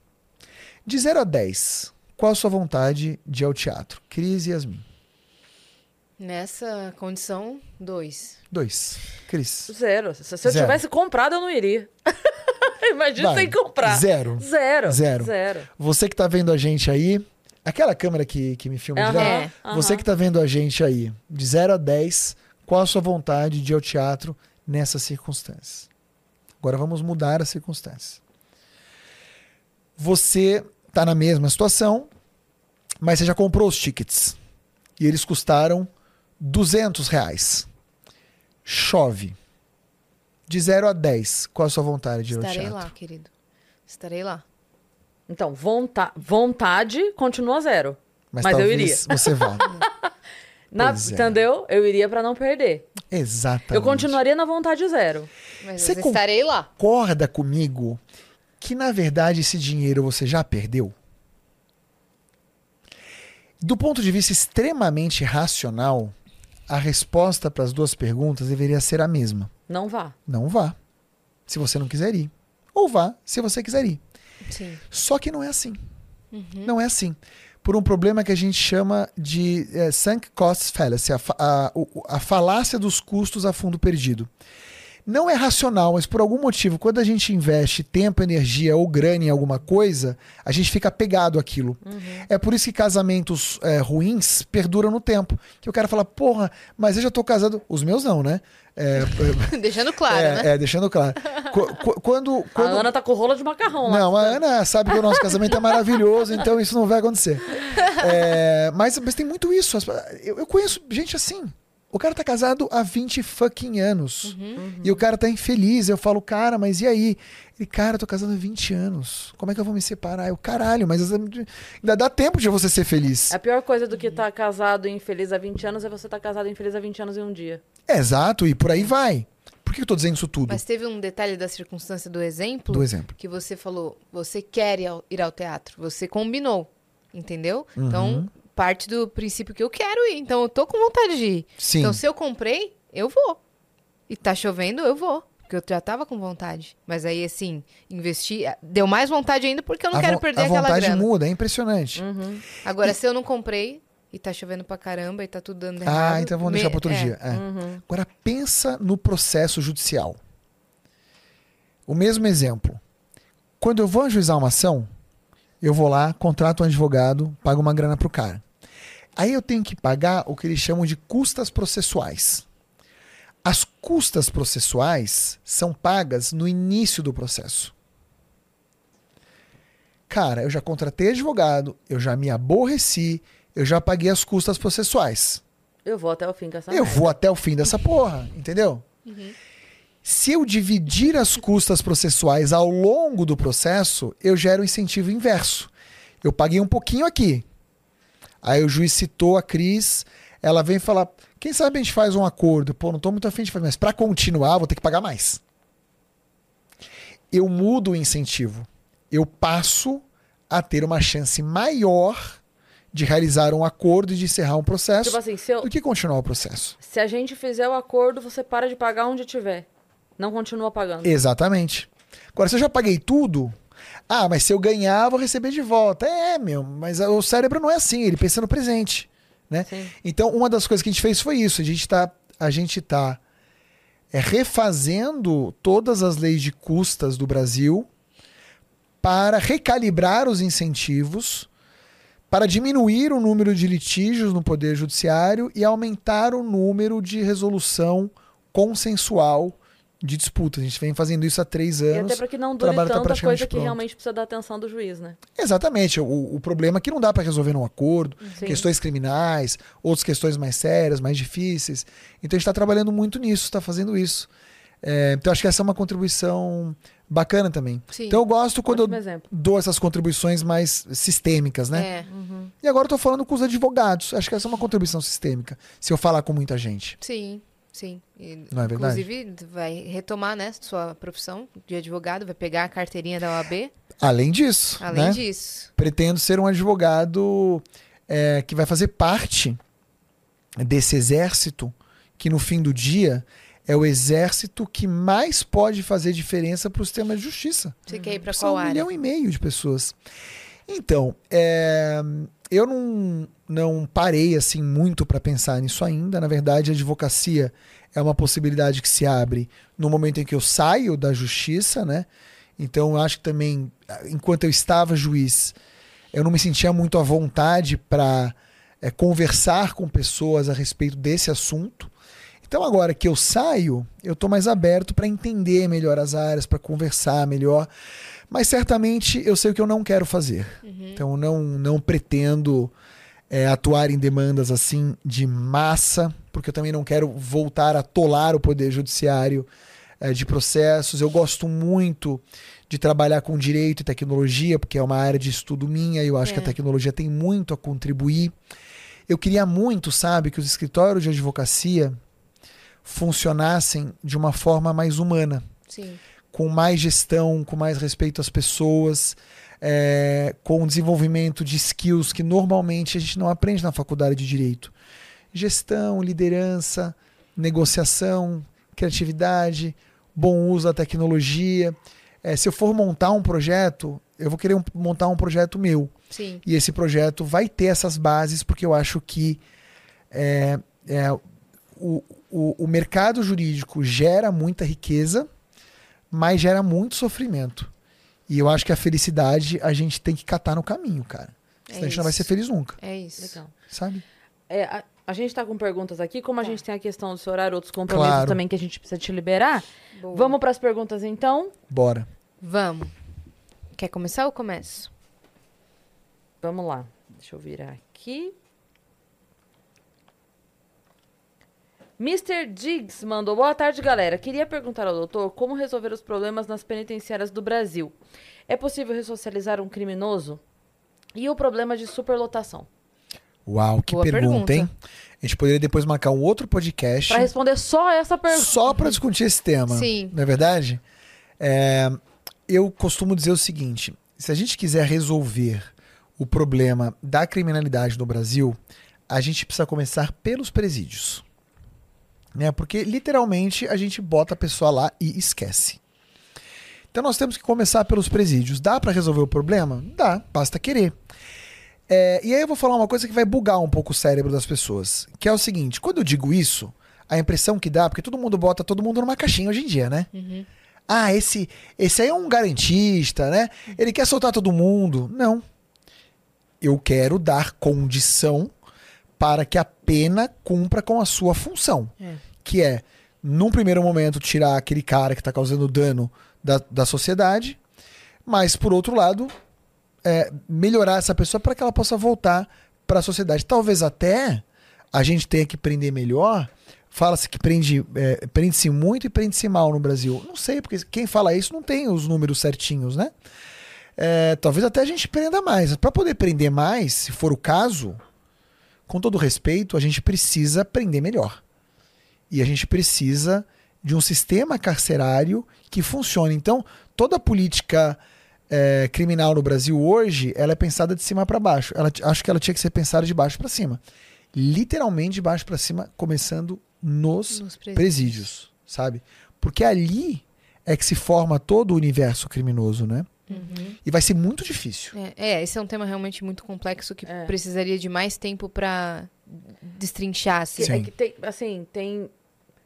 De 0 a 10, qual a sua vontade de ir ao teatro? Cris e Yasmin. Nessa condição, dois. Dois. Cris. Zero. Se, eu Zero. tivesse comprado, eu não iria. <laughs> Imagina Vai. sem comprar. Zero. Zero. Zero. Zero. Você que tá vendo a gente aí, aquela câmera que, que me filma Aham, direto, aham. você que tá vendo a gente aí, de 0 a 10, qual a sua vontade de ir ao teatro nessas circunstâncias? Agora vamos mudar as circunstâncias. Você tá na mesma situação, mas você já comprou os tickets. E eles custaram 200 reais. Chove. De 0 a 10, qual a sua vontade de ir ao Estarei teatro? lá, querido. Estarei lá. Então, vonta vontade continua zero. Mas eu talvez iria. Você vá. <laughs> Na- é. Entendeu? Eu iria pra não perder. Exatamente. Eu continuaria na vontade zero. Mas Você eu estarei lá. Concorda comigo que, na verdade, esse dinheiro você já perdeu? Do ponto de vista extremamente racional, a resposta para as duas perguntas deveria ser a mesma. Não vá. Não vá, se você não quiser ir. Ou vá, se você quiser ir. Sim. Só que não é assim. Não é assim. Por um problema que a gente chama de eh, sunk cost fallacy, a, a, a falácia dos custos a fundo perdido. Não é racional, mas por algum motivo, quando a gente investe tempo, energia ou grana em alguma coisa, a gente fica apegado àquilo. É por isso que casamentos eh, ruins perduram no tempo. Que o cara fala, porra, mas eu já tô casado. Os meus não, né? É, <laughs> Deixando claro, é, né? é, deixando claro. Qu- qu- quando, A quando, Ana tá com rola de macarrão lá. não, a Ana sabe que o nosso casamento é maravilhoso, então isso não vai acontecer. É, mas, mas tem muito isso. Eu, eu conheço gente assim. O cara tá casado há 20 fucking anos. E o cara tá infeliz. Eu falo, cara, mas e aí? Ele, cara, eu tô casado há 20 anos. Como é que eu vou me separar? Eu, caralho, mas ainda dá tempo de você ser feliz. A pior coisa do que estar casado e infeliz há 20 anos é você estar casado e infeliz há 20 anos em um dia. É, exato, e por aí vai. Por que eu tô dizendo isso tudo? Mas teve um detalhe da circunstância do exemplo Do exemplo. que você falou, você quer ir ao, ir ao teatro, você combinou, entendeu? Então, parte do princípio que eu quero ir, então eu tô com vontade de ir. Sim. Então, se eu comprei, eu vou. E tá chovendo, eu vou. Porque eu já tava com vontade. Mas aí, assim, investir. Deu mais vontade ainda porque eu não a quero perder a aquela vontade grana. muda, é impressionante. Agora, se eu não comprei e tá chovendo pra caramba e tá tudo dando errado. Ah, então vamos me- deixar para outro é. dia. É. Agora pensa no processo judicial. O mesmo exemplo. Quando eu vou ajuizar uma ação, eu vou lá, contrato um advogado, pago uma grana pro cara. Aí eu tenho que pagar o que eles chamam de custas processuais. As custas processuais são pagas no início do processo. Cara, eu já contratei advogado, eu já me aborreci, eu já paguei as custas processuais. Eu vou até o fim com essa Eu merda. vou até o fim dessa porra, entendeu? Se eu dividir as custas processuais ao longo do processo, eu gero um incentivo inverso. Eu paguei um pouquinho aqui. Aí o juiz citou a Cris, ela vem falar: quem sabe a gente faz um acordo? Pô, não tô muito afim de fazer, mas para continuar, vou ter que pagar mais. Eu mudo o incentivo. Eu passo a ter uma chance maior de realizar um acordo e de encerrar um processo Tipo assim, se, eu- do que continuar o processo. se a gente fizer o acordo, você para de pagar onde tiver. Não continua pagando. Exatamente. Agora, se eu já paguei tudo, ah, mas se eu ganhar, eu vou receber de volta. É, meu, mas o cérebro não é assim, ele pensa no presente. Né? Sim. Então, uma das coisas que a gente fez foi isso. A gente está a gente tá, é, refazendo todas as leis de custas do Brasil para recalibrar os incentivos, para diminuir o número de litígios no Poder Judiciário e aumentar o número de resolução consensual de disputas. A gente vem fazendo isso há três E anos. até para que não dure tá tanta praticamente coisa que pronto. realmente precisa da atenção do juiz, né? Exatamente. O, o problema é que não dá para resolver num acordo, Sim. questões criminais, outras questões mais sérias, mais difíceis. Então a gente está trabalhando muito nisso, está fazendo isso. É, então acho que essa é uma contribuição bacana também. Sim. Então eu gosto quando Ótimo eu exemplo. dou essas contribuições mais sistêmicas, né? É, E agora eu tô falando com os advogados. Acho que essa é uma contribuição sistêmica, se eu falar com muita gente. sim, sim. E, Não é verdade? Inclusive, vai retomar, né, sua profissão de advogado, vai pegar a carteirinha da OAB. Além disso, Além né? disso. pretendo ser um advogado é, que vai fazer parte desse exército que no fim do dia é o exército que mais pode fazer diferença para o sistema de justiça. Você quer ir São qual um área? milhão e meio de pessoas. Então, é, eu não, não parei assim muito para pensar nisso ainda. Na verdade, a advocacia é uma possibilidade que se abre no momento em que eu saio da justiça, né? Então, eu acho que também, enquanto eu estava juiz, eu não me sentia muito à vontade para é, conversar com pessoas a respeito desse assunto. Então, agora que eu saio, eu estou mais aberto para entender melhor as áreas, para conversar melhor. Mas certamente eu sei o que eu não quero fazer. Uhum. Então, não, não pretendo é, atuar em demandas assim de massa, porque eu também não quero voltar a tolar o Poder Judiciário é, de processos. Eu gosto muito de trabalhar com direito e tecnologia, porque é uma área de estudo minha e eu acho é. que a é. tecnologia tem muito a contribuir. Eu queria muito, sabe, que os escritórios de advocacia funcionassem de uma forma mais humana. Sim. Com mais gestão, com mais respeito às pessoas, é, com desenvolvimento de skills que normalmente a gente não aprende na faculdade de direito. Gestão, liderança, negociação, criatividade, bom uso da tecnologia. É, se eu for montar um projeto, eu vou querer um, montar um projeto meu. Sim. E esse projeto vai ter essas bases, porque eu acho que é, é, o, o, o mercado jurídico gera muita riqueza, mas gera muito sofrimento. E eu acho que a felicidade a gente tem que catar no caminho, cara. É Senão a gente não vai ser feliz nunca. É isso. Legal. Sabe? É, a, a gente está com perguntas aqui. Como a tá. gente tem a questão do seu horário, outros compromissos claro. também que a gente precisa te liberar. Boa. Vamos para as perguntas então? Bora. Vamos. Quer começar ou começo? Vamos lá. Deixa eu virar aqui. Mr. Diggs mandou boa tarde, galera. Queria perguntar ao doutor como resolver os problemas nas penitenciárias do Brasil. É possível ressocializar um criminoso? E o problema de superlotação? Uau, que pergunta, pergunta, hein? A gente poderia depois marcar um outro podcast. Para responder só essa pergunta. Só para discutir esse tema. Sim. Não é verdade? É, eu costumo dizer o seguinte: se a gente quiser resolver o problema da criminalidade no Brasil, a gente precisa começar pelos presídios. Né? Porque literalmente a gente bota a pessoa lá e esquece. Então nós temos que começar pelos presídios. Dá para resolver o problema? Dá, basta querer. É, e aí eu vou falar uma coisa que vai bugar um pouco o cérebro das pessoas, que é o seguinte: quando eu digo isso, a impressão que dá, porque todo mundo bota todo mundo numa caixinha hoje em dia, né? Uhum. Ah, esse, esse aí é um garantista, né? Ele quer soltar todo mundo. Não. Eu quero dar condição para que a pena cumpra com a sua função. É. Que é, num primeiro momento, tirar aquele cara que está causando dano da, da sociedade, mas, por outro lado, é, melhorar essa pessoa para que ela possa voltar para a sociedade. Talvez até a gente tenha que prender melhor. Fala-se que prende, é, prende-se muito e prende-se mal no Brasil. Não sei, porque quem fala isso não tem os números certinhos, né? É, talvez até a gente prenda mais. Para poder prender mais, se for o caso, com todo respeito, a gente precisa prender melhor. E a gente precisa de um sistema carcerário que funcione. Então, toda a política é, criminal no Brasil hoje, ela é pensada de cima para baixo. Ela, acho que ela tinha que ser pensada de baixo para cima. Literalmente de baixo para cima, começando nos, nos presídios. presídios, sabe? Porque ali é que se forma todo o universo criminoso, né? Uhum. E vai ser muito difícil. É, é, esse é um tema realmente muito complexo que é. precisaria de mais tempo para destrinchar. Assim. É que tem, assim, tem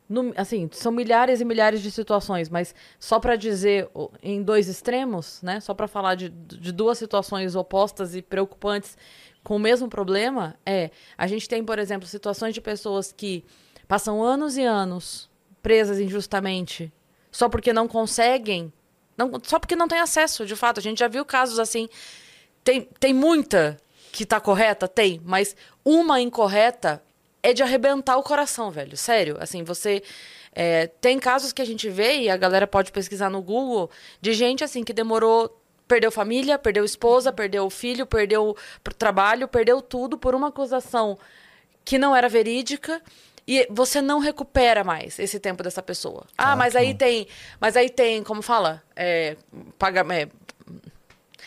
no, assim, são milhares e milhares de situações, mas só para dizer em dois extremos, né? Só para falar de, de duas situações opostas e preocupantes com o mesmo problema, é a gente tem, por exemplo, situações de pessoas que passam anos e anos presas injustamente só porque não conseguem, não, só porque não tem acesso, de fato. A gente já viu casos assim. Tem, tem muita que tá correta? Tem, mas uma incorreta é de arrebentar o coração, velho. Sério. Assim, você. É, tem casos que a gente vê, e a galera pode pesquisar no Google, de gente assim que demorou. Perdeu família, perdeu esposa, perdeu filho, perdeu trabalho, perdeu tudo por uma acusação que não era verídica e você não recupera mais esse tempo dessa pessoa. Ah, mas aí tem, mas aí tem, como fala, é, paga, é,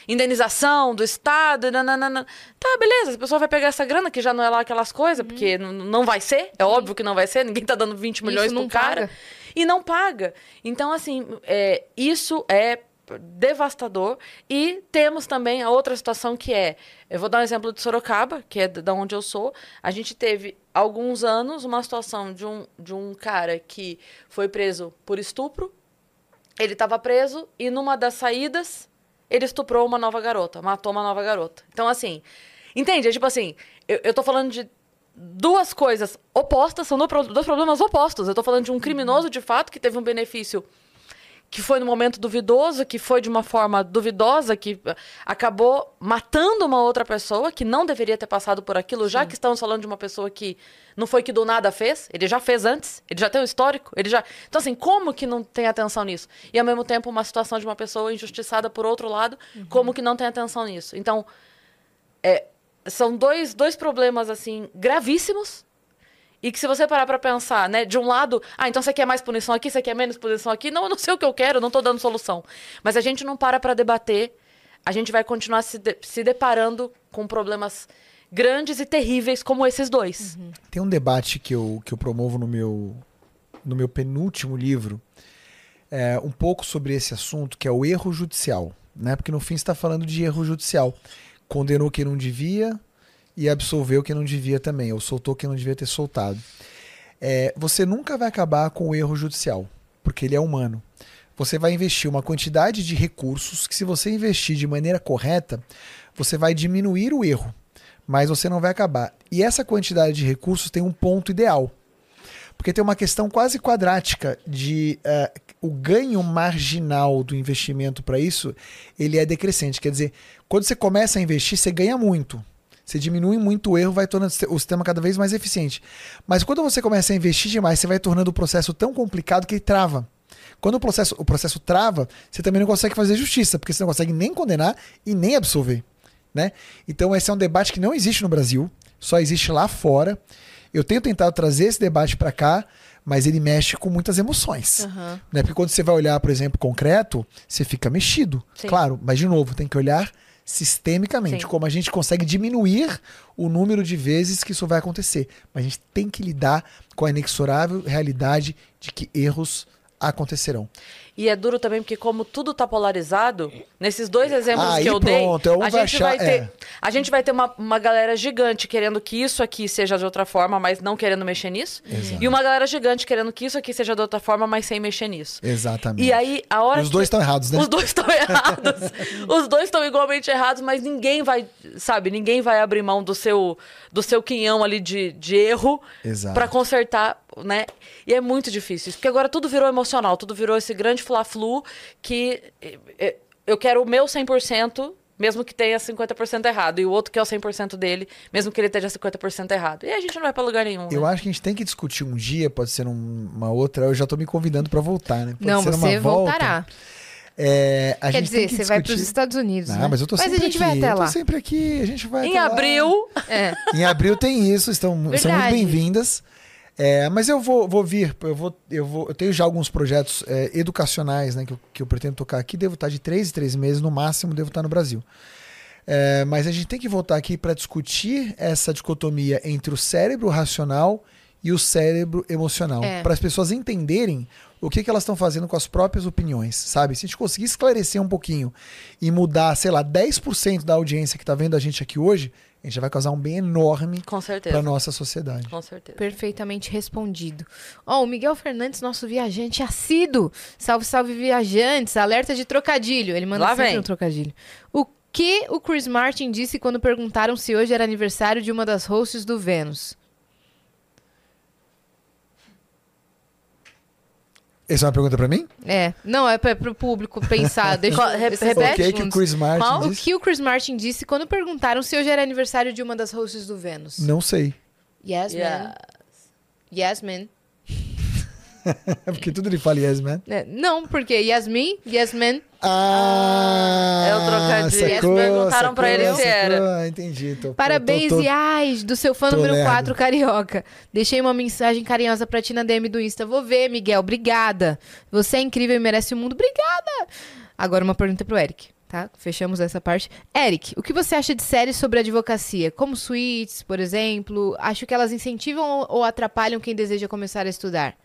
indenização do Estado, nananana. Tá, beleza, a pessoa vai pegar essa grana, que já não é lá aquelas coisas, uhum. porque não vai ser, é óbvio que não vai ser, ninguém tá dando 20 milhões pro cara. Paga. E não paga. Então, assim, é, isso é devastador. E temos também a outra situação que é, eu vou dar um exemplo de Sorocaba, que é da onde eu sou. A gente teve alguns anos uma situação de um, de um cara que foi preso por estupro. Ele estava preso e numa das saídas ele estuprou uma nova garota, matou uma nova garota. Então, assim, entende? É tipo assim, eu, eu tô falando de duas coisas opostas, são dois problemas opostos. Eu tô falando de um criminoso de fato que teve um benefício que foi no momento duvidoso, que foi de uma forma duvidosa, que acabou matando uma outra pessoa que não deveria ter passado por aquilo, Sim. já que estamos falando de uma pessoa que não foi que do nada fez, ele já fez antes, ele já tem um histórico, ele já. Então, assim, como que não tem atenção nisso? E ao mesmo tempo, uma situação de uma pessoa injustiçada por outro lado, uhum. como que não tem atenção nisso? Então, é, são dois, dois problemas, assim, gravíssimos e que se você parar pra pensar, né, de um lado, ah, então você quer mais punição aqui, você quer menos punição aqui, não, eu não sei o que eu quero, não tô dando solução. Mas a gente não para pra debater, a gente vai continuar se, de, se deparando com problemas grandes e terríveis como esses dois. Uhum. Tem um debate que eu, que eu promovo no meu, no meu penúltimo livro, é, um pouco sobre esse assunto, que é o erro judicial. Né? Porque no fim está falando de erro judicial. Condenou quem não devia, e absolveu quem não devia também, ou soltou quem não devia ter soltado. É, você nunca vai acabar com o erro judicial, porque ele é humano. Você vai investir uma quantidade de recursos que, se você investir de maneira correta, você vai diminuir o erro, mas você não vai acabar. E essa quantidade de recursos tem um ponto ideal. Porque tem uma questão quase quadrática de uh, o ganho marginal do investimento para isso, ele é decrescente. Quer dizer, quando você começa a investir, você ganha muito. Você diminui muito o erro, vai tornando o sistema cada vez mais eficiente. Mas quando você começa a investir demais, você vai tornando o processo tão complicado que ele trava. Quando o processo, o processo trava, você também não consegue fazer justiça, porque você não consegue nem condenar e nem absolver. Né? Então, esse é um debate que não existe no Brasil, só existe lá fora. Eu tenho tentado trazer esse debate para cá, mas ele mexe com muitas emoções. Uhum. Né? Porque quando você vai olhar, por exemplo, concreto, você fica mexido. Sim. Claro, mas de novo, tem que olhar sistemicamente, Sim. como a gente consegue diminuir o número de vezes que isso vai acontecer. Mas a gente tem que lidar com a inexorável realidade de que erros acontecerão. E é duro também porque como tudo está polarizado, nesses dois exemplos Aí, que eu pronto, dei, a gente, achar, vai ter, é. A gente vai ter uma, uma galera gigante querendo que isso aqui seja de outra forma, mas não querendo mexer nisso. Exato. E uma galera gigante querendo que isso aqui seja de outra forma, mas sem mexer nisso. Exatamente. E aí, a hora Os dois estão errados, né? Os dois estão errados. <laughs> Os dois estão igualmente errados, mas ninguém vai, sabe, ninguém vai abrir mão do seu do seu quinhão ali de, de erro para consertar, né? E é muito difícil, porque agora tudo virou emocional, tudo virou esse grande fla-flu que eh, eh, eu quero o meu 100%, mesmo que tenha 50% errado, e o outro que é o 100% dele, mesmo que ele esteja 50% errado. E a gente não vai para lugar nenhum. Eu né? acho que a gente tem que discutir um dia, pode ser uma outra, eu já tô me convidando para voltar, né? Pode não, você voltará. É, Quer dizer, você vai para os Estados Unidos. Ah, né? mas eu tô mas sempre a gente aqui. vai até lá. Eu tô sempre aqui, a gente vai Em abril. É. Em abril tem isso, estão, são muito bem-vindas. É, mas eu vou, vou vir, eu vou, eu vou, eu tenho já alguns projetos é, educacionais, né, que eu, que eu pretendo tocar aqui. Devo estar de três em três meses no máximo, devo estar no Brasil. É, mas a gente tem que voltar aqui para discutir essa dicotomia entre o cérebro racional e o cérebro emocional, É. para as pessoas entenderem o que, que elas estão fazendo com as próprias opiniões, sabe? Se a gente conseguir esclarecer um pouquinho e mudar, sei lá, 10% da audiência que está vendo a gente aqui hoje, a gente vai causar um bem enorme para nossa sociedade. Com certeza. Perfeitamente respondido. Ó, o Miguel Fernandes, nosso viajante assíduo. Salve, salve, viajantes. Alerta de trocadilho. Ele manda Lá sempre vem. um trocadilho. O que o Chris Martin disse quando perguntaram se hoje era aniversário de uma das hosts do Vênus? Essa é uma pergunta para mim? É. Não, é pra, pro público pensar. <laughs> Deixa repete? o que, que o. Chris Martin Qual? O disse? que o Chris Martin disse quando perguntaram se hoje era aniversário de uma das hosts do Vênus? Não sei. Yes, Yeah. man. Yes, man. <laughs> Porque tudo ele fala yes, man. É, não, porque Yasmin, Yes, man. Ah! É o trocadilho. Eles perguntaram pra ele se era. sacou, Entendi. Tô, Parabéns, tô, do seu fã número lerdo. 4, Carioca. Deixei uma mensagem carinhosa pra ti na DM do Insta. Vou ver, Miguel. Obrigada. Você é incrível e merece o mundo. Obrigada. Agora uma pergunta pro Eric, tá? Fechamos essa parte. Eric, o que você acha de séries sobre advocacia? Como Suits, por exemplo? Acho que elas incentivam ou atrapalham quem deseja começar a estudar?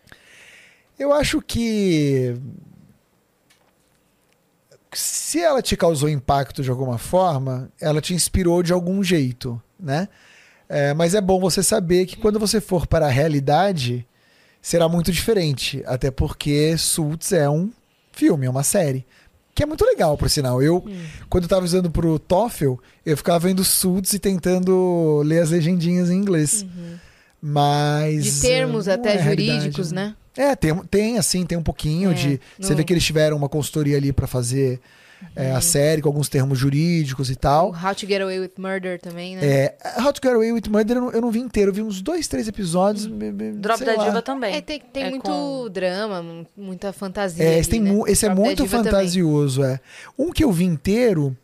Eu acho que se ela te causou impacto de alguma forma, ela te inspirou de algum jeito, né? É, mas é bom você saber que quando você for para a realidade, será muito diferente. Até porque Suits é um filme, é uma série. Que é muito legal, por sinal. Eu, quando eu tava usando pro TOEFL, eu ficava vendo Suits e tentando ler as legendinhas em inglês. Mas. De termos até é jurídicos, né? É, tem, tem assim, tem um pouquinho É, de. Você vê que eles tiveram uma consultoria ali pra fazer é, a série com alguns termos jurídicos e O tal. How to Get Away with Murder também, né? É, How to Get Away with Murder eu não, eu não vi inteiro, eu vi uns dois, três episódios. me- me- Drop da lá. Diva também. É, tem, tem É muito com- drama, mu- muita fantasia. É, ali, esse, tem né? esse é Drop muito Diva também. fantasioso, é. Um que eu vi inteiro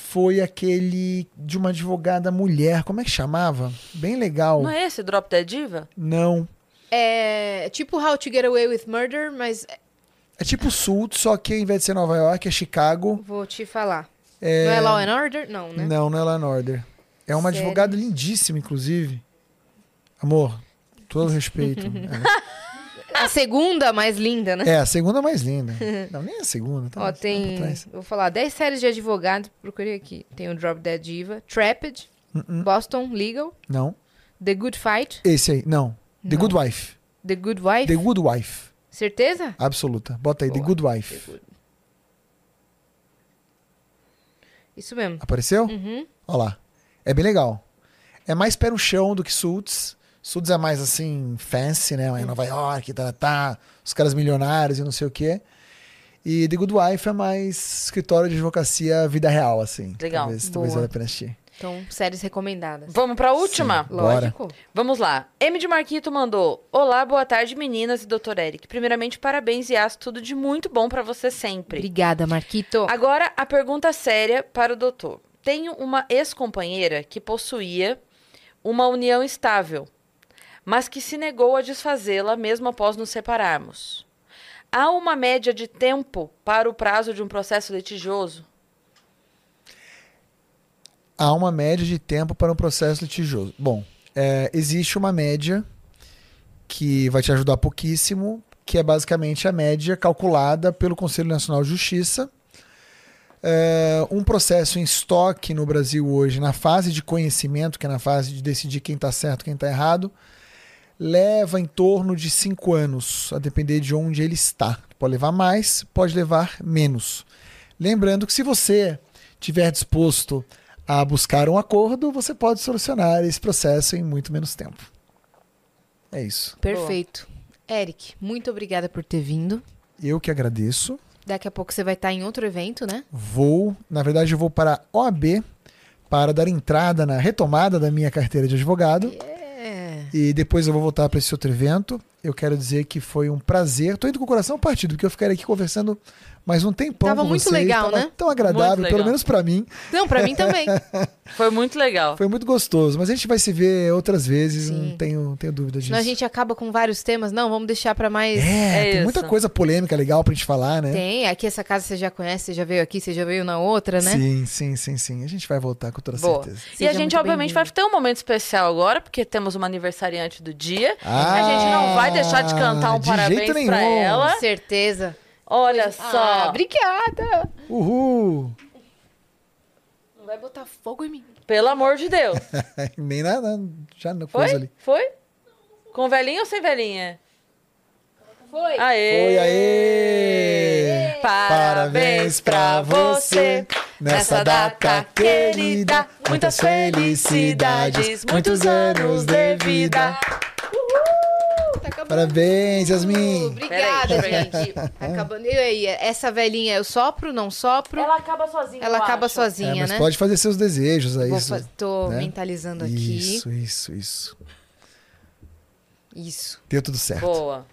foi aquele de uma advogada mulher, como é que chamava? Bem legal. Não é esse Drop da Diva? Não. É tipo How to Get Away with Murder, mas É tipo Sul, só que ao invés de ser Nova York, é Chicago. vou te falar. É... Não é Law and Order? Não, né? Não, não é Law and Order. É uma Sério? advogada lindíssima, inclusive. Amor, todo respeito. <laughs> A segunda mais linda, né? é. a segunda mais linda. <laughs> Não, nem a segunda. Tá, Ó, tá tem. Vou falar 10 séries de advogado. Procurei aqui. Tem o Drop Dead Diva, Trapped, Uh-uh. Boston Legal, Não. The Good Fight, Esse aí, não. The Não. Good Wife. The Good Wife. The Good Wife. Certeza? Absoluta. Bota aí, The Boa. Good Wife. The Good. Isso mesmo. Apareceu? Uhum. Olha lá. É bem legal. É mais pé no chão do que Suits. Suits é mais assim, fancy, né? Em Nova York, tá, tá, os caras milionários e não sei o quê. E The Good Wife é mais escritório de advocacia vida real, assim. Legal. Talvez, talvez Boa. vale a pena assistir. Então, séries recomendadas. Vamos pra última? Sim. Bora. Lógico. Vamos lá. M de Marquito mandou: Olá, boa tarde, meninas e doutor Eric. Primeiramente, parabéns e aço, tudo de muito bom pra você sempre. Obrigada, Marquito. Agora, a pergunta séria para o doutor. Tenho uma ex-companheira que possuía uma união estável, mas que se negou a desfazê-la mesmo após nos separarmos. Há uma média de tempo para o prazo de um processo litigioso? Há uma média de tempo para um processo litigioso. Bom, é, existe uma média que vai te ajudar pouquíssimo, que é basicamente a média calculada pelo Conselho Nacional de Justiça. É, um processo em estoque no Brasil hoje, na fase de conhecimento, que é na fase de decidir quem está certo quem está errado, leva em torno de cinco anos, a depender de onde ele está. Pode levar mais, pode levar menos. Lembrando que se você tiver disposto a buscar um acordo, você pode solucionar esse processo em muito menos tempo. É isso. Perfeito. Eric, muito obrigada por ter vindo. Eu que agradeço. Daqui a pouco você vai estar em outro evento, né? Vou, na verdade, eu vou para a OAB para dar entrada na retomada da minha carteira de advogado. É. E depois eu vou voltar para esse outro evento. Eu quero dizer que foi um prazer. Tô indo com o coração partido, porque eu ficaria aqui conversando mais um tempão Tava com muito vocês. legal, Tava né? Tão agradável, Muito legal. pelo menos para mim. Não, pra mim também. <laughs> Foi muito legal. Foi muito gostoso. Mas a gente vai se ver outras vezes, Sim. não tenho, tenho dúvida disso. Senão a gente acaba com vários temas. Não, vamos deixar pra mais. É, É tem muita isso. coisa polêmica legal pra gente falar, né? Tem, aqui essa casa você já conhece, você já veio aqui, você já veio na outra, né? Sim, sim, sim, sim. A gente vai voltar com toda Boa. certeza. E a gente, obviamente, vai ter um momento especial agora, porque temos uma aniversariante do dia. Ah, a gente não vai deixar de cantar um de parabéns pra nenhum. ela. Com certeza. Olha Ah, só. obrigada. Uhul! Não vai botar fogo em mim. Pelo amor de Deus. <laughs> Nem nada, já não Foi? ali. Foi? Com velhinha ou sem velhinha? Foi. Aê! Foi aê! Parabéns pra você nessa data querida. Muitas felicidades, muitos anos de vida. Tá acabando. Parabéns, Yasmin. Obrigada, gente. Tá acabando. E aí, essa velhinha, eu sopro, não sopro? Ela acaba sozinha. Ela eu acaba acho. É, sozinha, mas né? pode fazer seus desejos aí. Vou isso, tô né? mentalizando aqui. Isso, isso, isso. Isso. Deu tudo certo. Boa.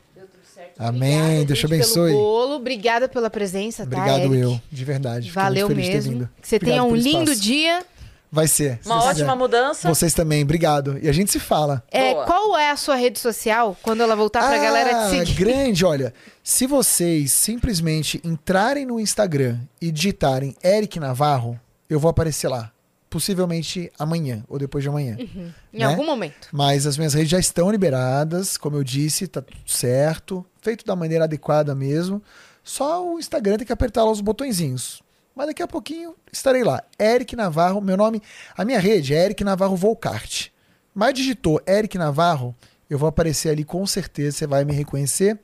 Amém. Obrigada, Deus te abençoe. Pelo bolo. Obrigada pela presença, tá, Obrigado Eric? eu, de verdade. Valeu mesmo. Que você Obrigado tenha um lindo espaço. dia. Vai ser. se Uma Deus ótima quiser. mudança. Vocês também, obrigado. E a gente se fala. É, Boa. qual é a sua rede social quando ela voltar pra galera te seguir? Ah, grande, olha. Se vocês simplesmente entrarem no Instagram e digitarem Eric Navarro, eu vou aparecer lá. Possivelmente amanhã ou depois de amanhã. Em né? algum momento. Mas as minhas redes já estão liberadas, como eu disse, tá tudo certo, feito da maneira adequada mesmo. Só o Instagram tem que apertar lá os botõezinhos. Mas daqui a pouquinho estarei lá. Eric Navarro, meu nome, a minha rede é Eric Navarro Volcart. Mas digitou Eric Navarro, eu vou aparecer ali com certeza, você vai me reconhecer.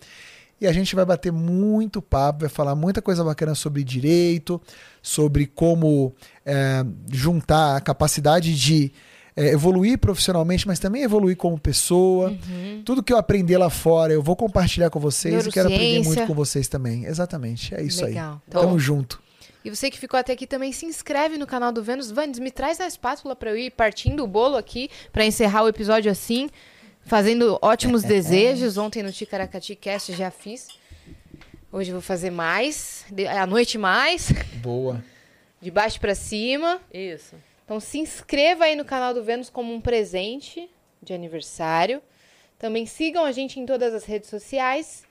E a gente vai bater muito papo, vai falar muita coisa bacana sobre direito, sobre como é, juntar a capacidade de é, evoluir profissionalmente, mas também evoluir como pessoa. Uhum. Tudo que eu aprender lá fora, eu vou compartilhar com vocês e quero aprender muito com vocês também. Exatamente, é isso Legal. aí. Então- Tamo junto. E você que ficou até aqui também se inscreve no canal do Vênus. Vandes, me traz a espátula pra eu ir partindo o bolo aqui pra encerrar o episódio assim, fazendo ótimos desejos. Ontem no Ticaracati Cast já fiz. Hoje vou fazer mais, à noite mais, Boa. de baixo pra cima. Isso. Então se inscreva aí no canal do Vênus como um presente de aniversário. Também sigam a gente em todas as redes sociais.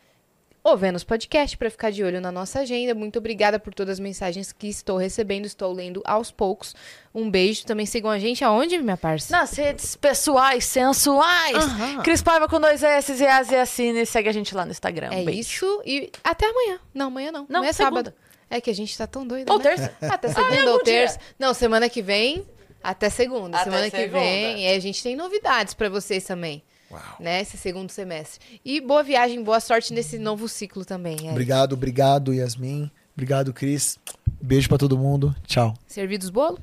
O Vênus Podcast para ficar de olho na nossa agenda. Muito obrigada por todas as mensagens que estou recebendo, estou lendo aos poucos. Um beijo. Também sigam a gente aonde, minha parça? Nas redes pessoais, sensuais. Aham. Cris Paiva com dois S e As e Assine. Segue a gente lá no Instagram. É Um beijo. isso e até amanhã. Não, amanhã não. Não, é segunda. sábado. É que a gente tá tão doido, Ou né? terça. <laughs> Até segunda é, ou bom dia. terça. Não, semana que vem, até segunda. Até semana que segunda. vem, é, a gente tem novidades pra vocês também. Uau. Né, esse segundo semestre. E boa viagem, boa sorte nesse novo ciclo também. É. Obrigado, obrigado, Yasmin. Obrigado, Cris. Beijo pra todo mundo. Tchau. Servidos bolo?